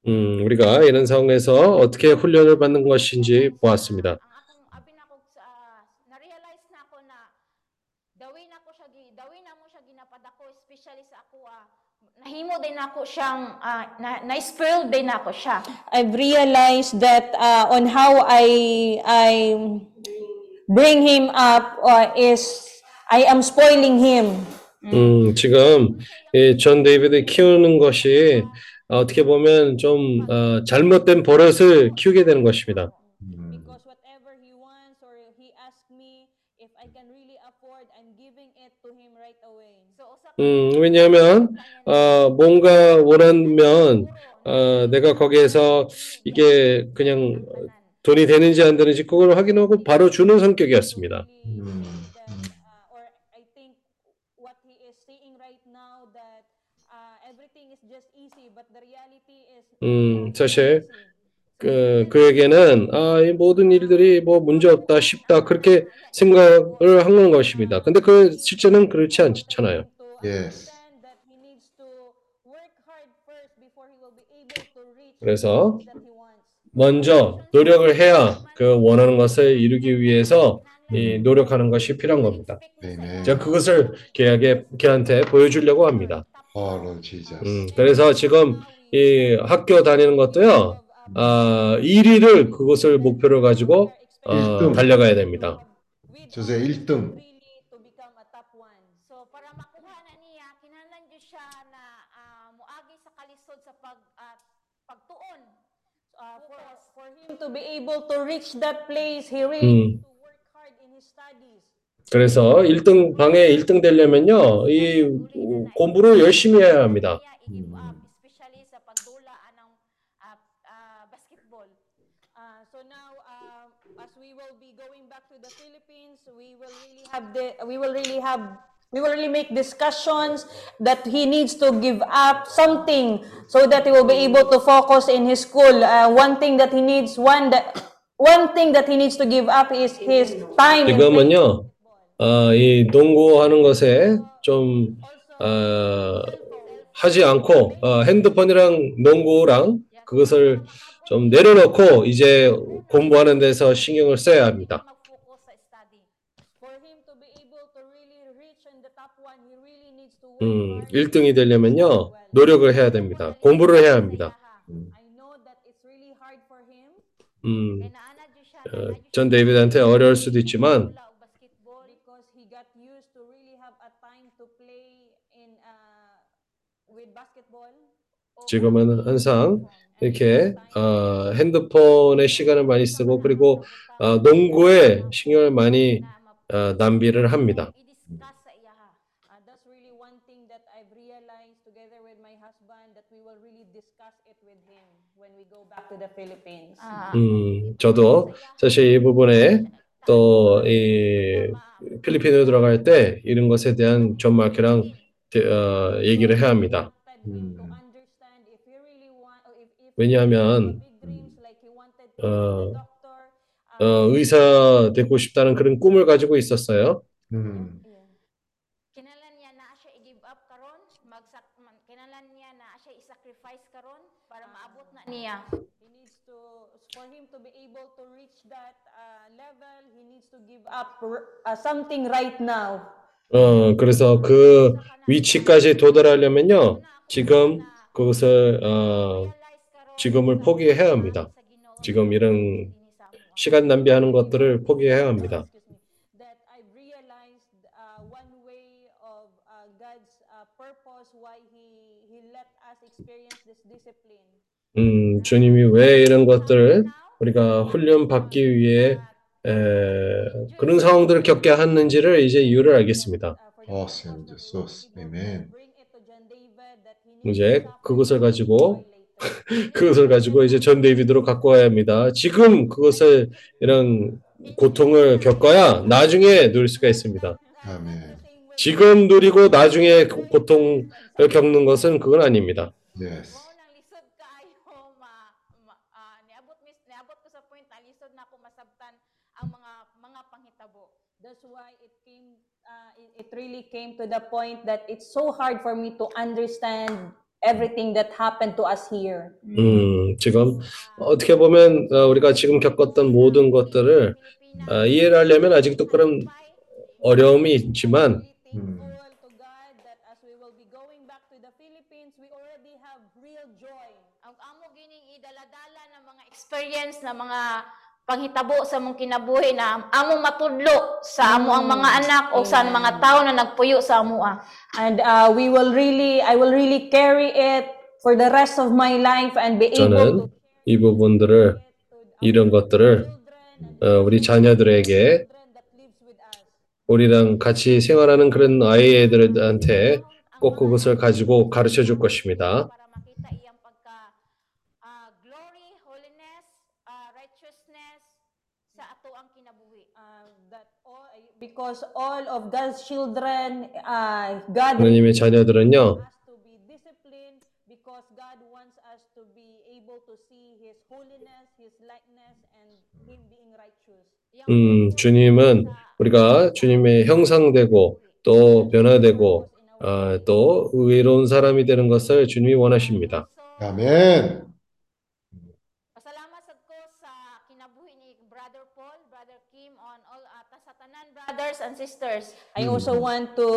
음, 우리가 이런 상황에서 어떻게 훈련을 받는 것인지 보았습니다. ah, ah, I've realized that uh, on how I I bring him up uh, is I am spoiling him. 음, 지금 이존 데이비드 키우는 것이 어떻게 보면 좀 어, 잘못된 버릇을 키우게 되는 것입니다. Mm. 음, 왜냐하면 어, 뭔가 원하면 어, 내가 거기에서 이게 그냥 돈이 되는지 안 되는지 그걸 확인하고 바로 주는 성격이었습니다. Mm. that, uh, or I think what he is saying right now that uh, everything is just easy, but the reality is 음, 사실 그, 그에게는 아, 이 모든 일들이 뭐 문제 없다, 쉽다 그렇게 생각을 한 것입니다. 근데 그 실제는 그렇지 않잖아요. reach 그래서. 먼저 노력을 해야 그 원하는 것을 이루기 위해서 이 노력하는 것이 필요한 겁니다. 제가 그것을 걔에게 걔한테 보여주려고 합니다. Jesus. 음, 그래서 지금 이 학교 다니는 것도요, 아, 1위를 그것을 목표로 가지고 어. 달려가야 됩니다. Jose, 1등. Really to become a top one. so para makuha na niya kinahanglan gyud siya na ah, moagi sa kalisod sa pag ah, pagtuon Uh, for, for him to be able to reach that place, he really 음. 그래서 1등 방에 1등 되려면요, 이 공부를 열심히 해야 합니다. i-give up especially sa pagdula anang ah, ah, basketball Uh, so now, uh, as we will be going back to the Philippines, we will really have the, we will really have, we will really make discussions that he needs to give up something so that he will be able to focus in his school. Uh, one thing that he needs, one that, one thing that he needs to give up is his time. 지금은요, 어, 이 농구하는 것에 좀 어, 하지 않고 어, 핸드폰이랑 농구랑 그것을 좀 내려놓고 이제 공부하는 데서 신경을 써야 합니다. mag-focus sa study For him to be able to really reach in the top one, he really needs to work 음, hard. 1등이 되려면요, 노력을 해야 됩니다. 공부를 해야 합니다. 음, 어, 전 데이비드한테 어려울 수도 있지만 uh. 지금은 항상 이렇게 어, 핸드폰에 시간을 많이 쓰고 그리고 어, 농구에 신경을 많이 어, 낭비를 합니다. i-discuss sa iya ha. Uh, that's really one thing that I've realized together with my husband that we will really discuss it with him when we go back to the Philippines. Ah, 음, 저도 사실 이 부분에 또 이 필리핀으로 들어갈 때 이런 것에 대한 존 마크랑 대- 어, 얘기를 해야 합니다. 음. 왜냐하면 어, 어, 의사 되고 싶다는 그런 꿈을 가지고 있었어요. 음. That uh, level, he needs to give up uh, something right now. 어, 그래서 그 위치까지 도달하려면요, 지금 그것을 어, 지금을 포기해야 합니다. 지금 이런 시간 낭비하는 것들을 포기해야 합니다. Uh, uh, uh. 음, 주님이 왜 이런 것들을 우리가 훈련 받기 위해 에, 그런 상황들을 겪게 하는지를 이제 이유를 알겠습니다. Awesome, Jesus. Amen. 이제 그것을 가지고 그것을 가지고 이제 전 데이비드로 갖고 와야 합니다. 지금 그것을 이런 고통을 겪어야 나중에 누릴 수가 있습니다. Amen. 지금 누리고 나중에 그 고통을 겪는 것은 그건 아닙니다. Yes. Mao nang lisod kaayo ma, ma ah, niabot mis niabot ko sa point na lisod na ako masabtan ang mga mga panghitabo. That's why it came. Uh, it, it really came to the point that it's so hard for me to understand everything that happened to us here. 음, 지금 어떻게 보면 어, 우리가 지금 겪었던 모든 것들을 어, 이해를 하려면 아직도 그런 어려움이 있지만 Mm. Mga experience na mga panghitabo sa mong kinabuhi na amo matudlo sa amo ang mga anak o sa mga tao na nagpuyo sa amo ah. And uh, we will really, I will really carry it for the rest of my life and be able 저는 to 이 부분들을 이런 것들을 어, 우리 자녀들에게 children that lives with us. 우리랑 같이 생활하는 그런 아이들한테 꼭 그것을 가지고 가르쳐 줄 것입니다. para makita iyang pagka ah, glory, holiness, ah, righteousness sa ato ang kinabuhi. Uh, that all, because all of God's children, uh, God 하나님의 자녀들은요, us to be disciplined because God wants us to be able to see His holiness, His likeness, and Him being righteous. Iyang 음, 주님은 우리가 주님의 형상되고 또 변화되고 아, 또 의로운 사람이 되는 것을 주님이 원하십니다. So, Amen. Pasalamat sad ko sa kinabuhi ni Brother Paul, Brother Kim, on all ata sa tanan brothers and sisters. I also want to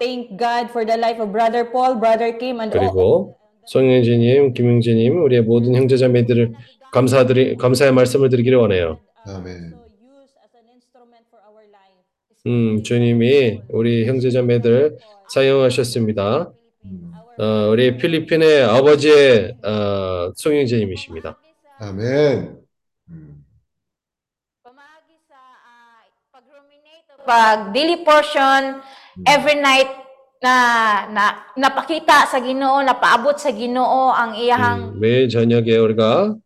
thank God for the life of Brother Paul, Brother Kim, and all, 그리고 송영진님, 김영진님, 우리의 모든 형제자매들을 감사드리 감사의 말씀을 드리기를 원해요. Life. 음, 주님이 우리 형제자매들 사용하셨습니다. Mm. 어, 우리 필리핀의 아버지의 어, 송영진님이십니다. Amen. Mm. Pamagi sa ah, pag-ruminate o pag daily portion every night na, na napakita sa Ginoo, napaabot sa Ginoo ang iyahang 음, 매일 저녁에 우리가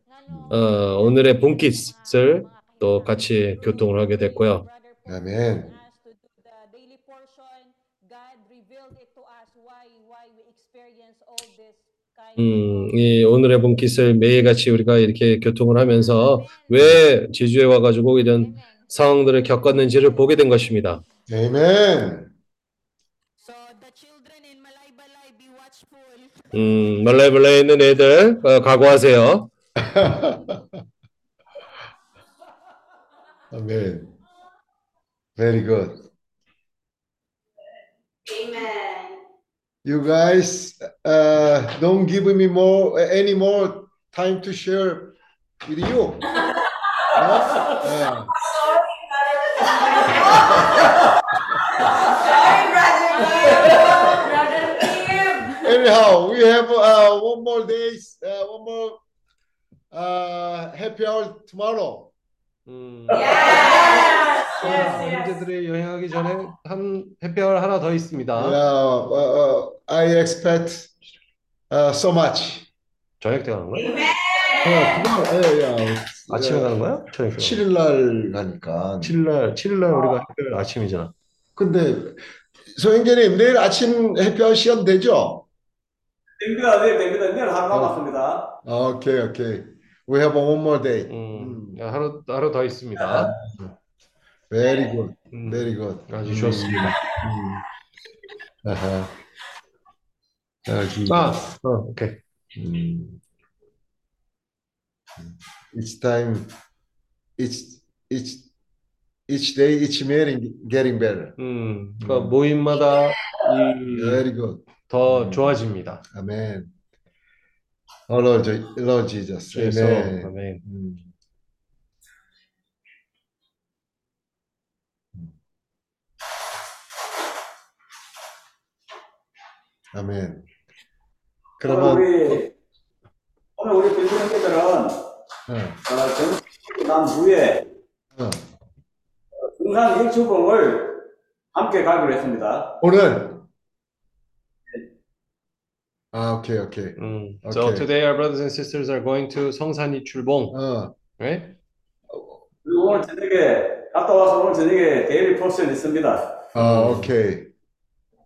어, 오늘의 본깃을 또 같이 교통을 하게 됐고요. Amen. Us to do the daily portion, God revealed it to us why why we experience all this kind 음, 이 오늘의 본깃을 매일같이 우리가 이렇게 교통을 하면서 왜 제주에 와가지고 이런 상황들을 겪었는지를 보게 된 것입니다. Amen. So the children in Malaybalay be watchful. 음, 말라이말라에 있는 애들 어, 각오하세요. Amen. Very good. Amen. You guys, uh, don't give me more any more time to share with you. Yeah. Anyhow, we have uh, one more days, uh, one more uh, happy hour tomorrow. 음. 자, 형제들이 여행하기 전에 한 해피아워 하나 더 있습니다. Yeah, uh, uh, I expect uh, so much. 저녁 때 가는 거야? 어, tomorrow, 예, 예. 아침에 가는 거야? 저녁 때 가는 거야? 7일 날 가니까. 7일 날, 7일 날 우리가 해피아워 아침이잖아. 근데 소영재님 내일 아침 해피아워 시간 되죠? 됩니다, 네, 됩니다. 내일 하루 남았습니다. 오케이, 오케이. We have one more day. 음, 하루, 하루 더 있습니다. Very good, 음, very good. 아주 좋습니다. 음. 아하. 여기. 아, 어, 오케이. 음. Each time, each, each, each day, each meeting getting better. 음, 그러니까 모임마다 이, Very good. 더 좋아집니다. Amen. Oh Lord, Je- Lord Jesus. 그래서, Amen. 아멘. 음. 아멘. 오늘 그러면 우리, 오늘 우리 빌드 형제들은, 어, 어, 점심 난 후에 어. 성산 일출봉을 함께 가기로 했습니다. 오늘 아 오케이 오케이 음, so 오케이. today our brothers and sisters are going to 성산 일출봉, 어 right? 그리고 오늘 저녁에, 갔다 와서 오늘 저녁에 daily portion 있습니다. 아, 오케이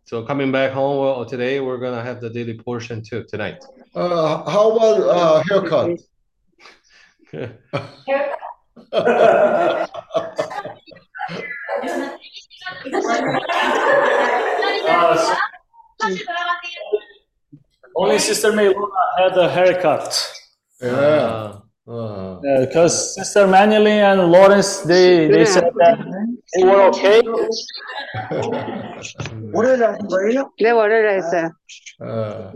So coming back home, well, today we're gonna have the daily portion too tonight. 어 how about uh, haircut Only Sister Meluna had a haircut. 예 아, 어. Because Sister Manily and Lawrence, they, they said that they were okay. 네, 월요일에 했어요. 아,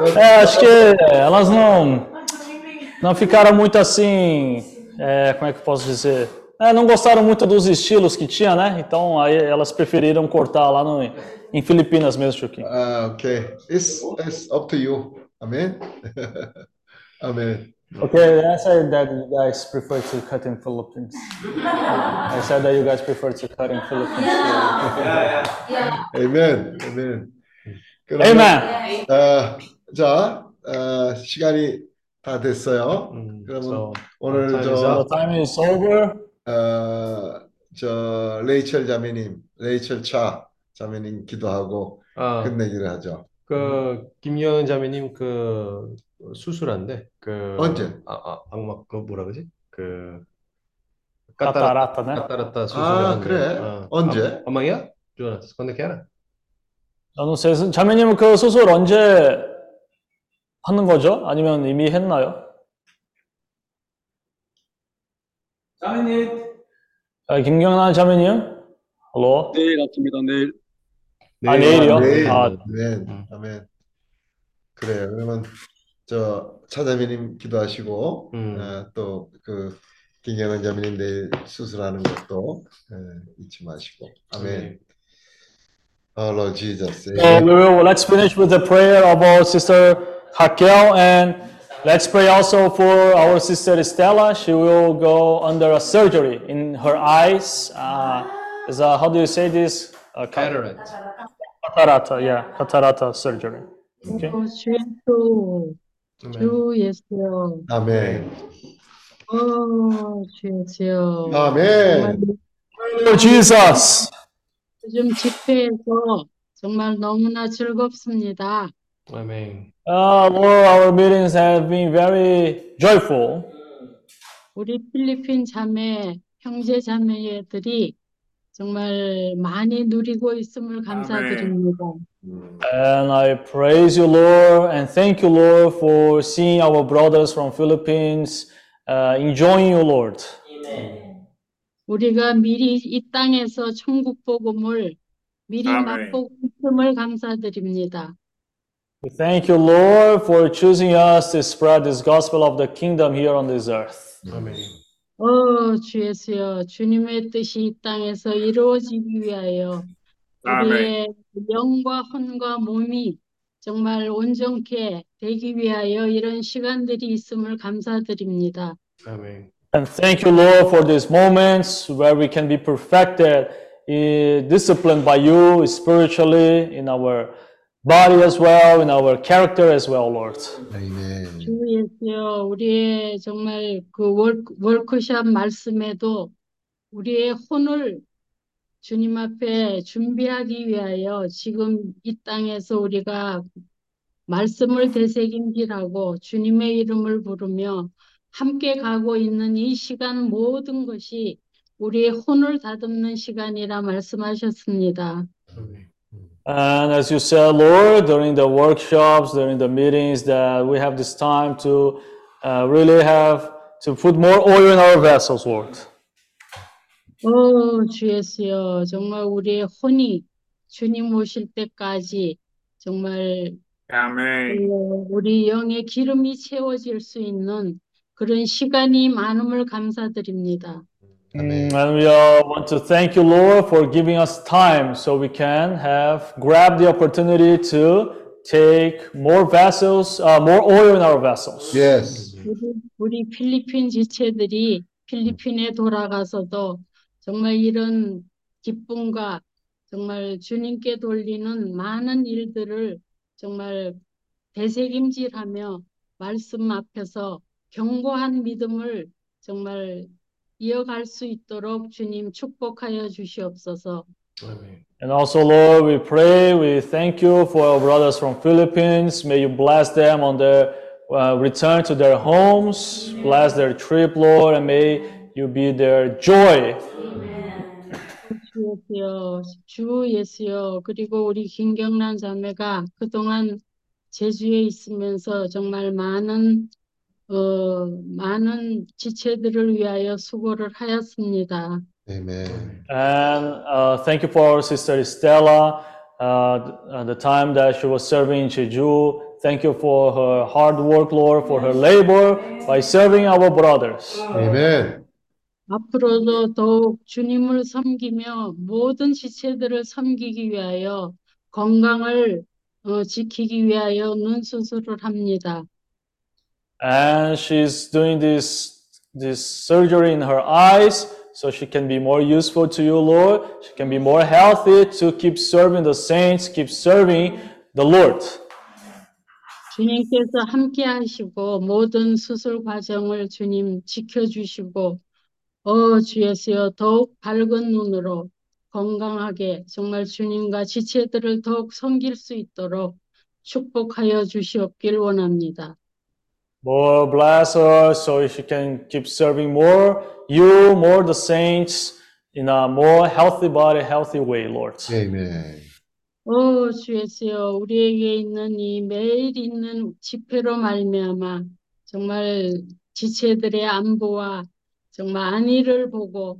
Eu é, acho que elas não, não ficaram muito assim, é, como é que eu posso dizer? É, não gostaram muito dos estilos que tinha, né? Então aí elas preferiram cortar lá no, em Filipinas mesmo, Chuquinho. Ah, ok. It's, it's up to you. Amém? Amém. Okay, I said that you guys prefer to cut in Philippines. I said that you guys prefer to cut in Philippines. 아멘 아멘 그러면 Amen. 어, 자 어, 시간이 다 됐어요 음, 그러면 so 오늘 time is So 저 time is over. 어, 저 레이첼 자매님, 레이첼 차 자매님 기도하고 아, 끝내기를 하죠. 그 김여은 자매님 그 수술한데 그 언제? 아, 아 방막 그 뭐라 그러지? 그 Catarata, né? 까따라따 수술을 아, 한대. 그래? 어. 언제? 아, quando é que era? 저는 세- 자매님은 그 수술 언제 하는 거죠? 아니면 이미 했나요? 자매님, 아, 김경란 자매님? 헬로? 내일 아침이다 내일 아, 내일이요? 내일. 아. 아멘, 음. 아멘. 그래요. 그러면 저 차자매님 기도하시고 음. 어, 또그 김경은 자매님 내일 수술하는 것도 어, 잊지 마시고. 아멘. Oh Lord Jesus. So we will, let's finish with the prayer of our sister Raquel and let's pray also for our sister Stella. She will go under a surgery in her eyes. Uh, is a, how do you say this? Uh, ca- Cataract. Catarata, yeah, catarata surgery. Okay. 주 예수, 주 예수여, 아멘. 어, 주 예수여. 아멘. Lord Jesus. 요즘 집회에서 정말 너무나 즐겁습니다. 아멘. Uh, Lord, our meetings have been very joyful. 우리 필리핀 자매, 형제 자매들이 정말 많이 누리고 있음을 감사드립니다. And I praise you, Lord, and thank you, Lord, for seeing our brothers from Philippines uh, enjoying you, Lord. 우리가 미리 이 땅에서 천국 복음을 미리 아멘. 맛보고 있음을 감사드립니다. We thank you, Lord, for choosing us to spread this gospel of the kingdom here on this earth. 아멘. 어, 주 예수여, 주님의 뜻이 이 땅에서 이루어지기 위하여 우리의 영과 혼과 몸이 정말 온전케 되기 위하여 이런 시간들이 있음을 감사드립니다. 아멘. And thank you, Lord, for these moments where we can be perfected, eh, disciplined by you spiritually in our body as well, in our character as well, Lord. 아멘. 주 예수여, 우리의 정말 그 월, 월크샵 말씀에도 우리의 혼을 주님 앞에 준비하기 위하여 지금 이 땅에서 우리가 말씀을 되새김질하고 주님의 이름을 부르며 함께 가고 있는 이 시간 모든 것이 우리의 혼을 다듬는 시간이라 말씀하셨습니다. And as you said, Lord, during the workshops, during the meetings, that we have this time to uh, really have to put more oil in our vessels, Lord. 오, 주 예수여, 정말 우리의 혼이 주님 오실 때까지 정말 아멘. 어, 우리 영의 기름이 채워질 수 있는 그런 시간이 많음을 감사드립니다. Mm, And we uh, want to thank you, Lord, for giving us time so we can have grab the opportunity to take more vessels, uh, more oil in our vessels. Yes. 우리, 우리 필리핀 지체들이 필리핀에 돌아가서도 정말 이런 기쁨과 정말 주님께 돌리는 많은 일들을 정말 되새김질하며 말씀 앞에서 견고한 믿음을 정말 이어갈 수 있도록 주님 축복하여 주시옵소서. 아멘. And also, Lord, we pray, we thank you for our brothers from Philippines. May you bless them on their uh, return to their homes, bless their trip, Lord, and may you be their joy. 주 예수여, 주 예수여, 그리고 우리 김경란 자매가 그동안 제주에 있으면서 정말 많은 어, 많은 지체들을 위하여 수고를 하였습니다. Amen. And uh, thank you for our sister Stella, uh, the time that she was serving in Jeju. Thank you for her hard work, Lord, for her labor by serving our brothers. Amen. 앞으로도 더욱 주님을 섬기며 모든 지체들을 섬기기 위하여 건강을 어, 지키기 위하여 눈 수술을 합니다. And she's doing this, this surgery in her eyes so she can be more useful to you, Lord. She can be more healthy to keep serving the saints, keep serving the Lord. 주님께서 함께 하시고 모든 수술 과정을 주님 지켜 주시고 어, 주 예수여 더욱 밝은 눈으로 건강하게 정말 주님과 지체들을 더욱 섬길 수 있도록 축복하여 주시옵길 원합니다. More bless her so she can keep serving more you, more the saints in a more healthy body, healthy way, Lord. Amen. 오, 주 예수여, 우리에게 있는 이 매일 있는 집회로 말미암아 정말 지체들의 안보와 정말 안위를 보고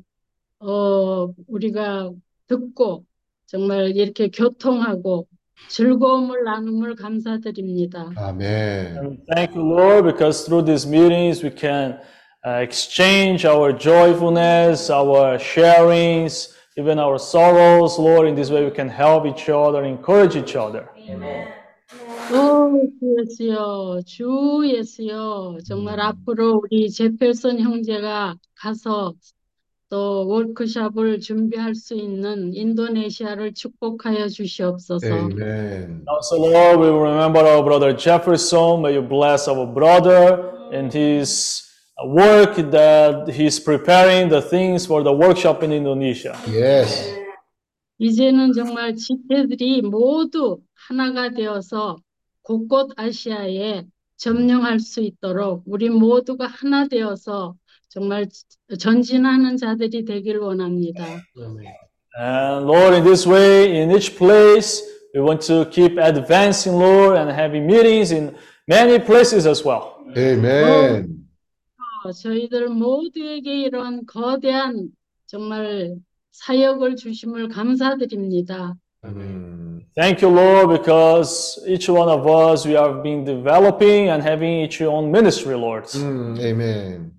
어, 우리가 듣고 정말 이렇게 교통하고 즐거움을 나눔을 감사드립니다. Amen. And thank you, Lord, because through these meetings we can uh, exchange our joyfulness, our sharings, even our sorrows, Lord. In this way we can help each other, encourage each other. 오, 주 예수여, 주 예수여, 정말 앞으로 우리 제펠선 형제가 가서 또 워크숍을 준비할 수 있는 인도네시아를 축복하여 주시옵소서. Amen. Also, Lord, we remember our brother Jefferson. May you bless our brother in his work that he's preparing the things for the workshop in Indonesia. Yes. 이제는 정말 지체들이 모두 하나가 되어서 곳곳 아시아에 점령할 수 있도록 우리 모두가 하나 되어서 정말 전진하는 자들이 되길 원합니다. 아멘. And Lord, in this way, in each place, we want to keep advancing, Lord, and having meetings in many places as well. Amen. 어, 저희들 모두에게 이런 거대한 정말 사역을 주심을 감사드립니다. 음, Thank you, Lord, because each one of us, we have been developing and having each own ministry, Lord. 음, 아멘.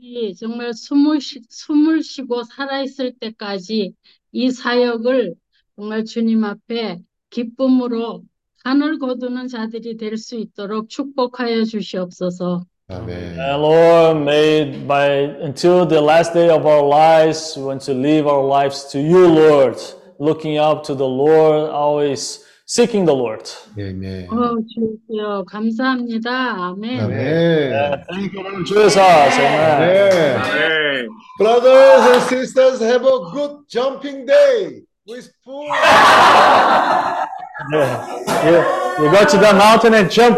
이 정말 숨을, 쉬, 숨을 쉬고 살아있을 때까지 이 사역을 정말 주님 앞에 기쁨으로 하늘 거두는 자들이 될 수 있도록 축복하여 주시옵소서. 아멘. And Lord, may by until the last day of our lives, we want to live our lives to you, Lord, looking up to the Lord, always seeking the Lord. 아멘. 어, 주여 감사합니다. 아멘. 아멘. Thank you, Lord Jesus. Amen. 네. Brothers and sisters, have a good jumping day with food. Yeah. You, you go to the mountain and jump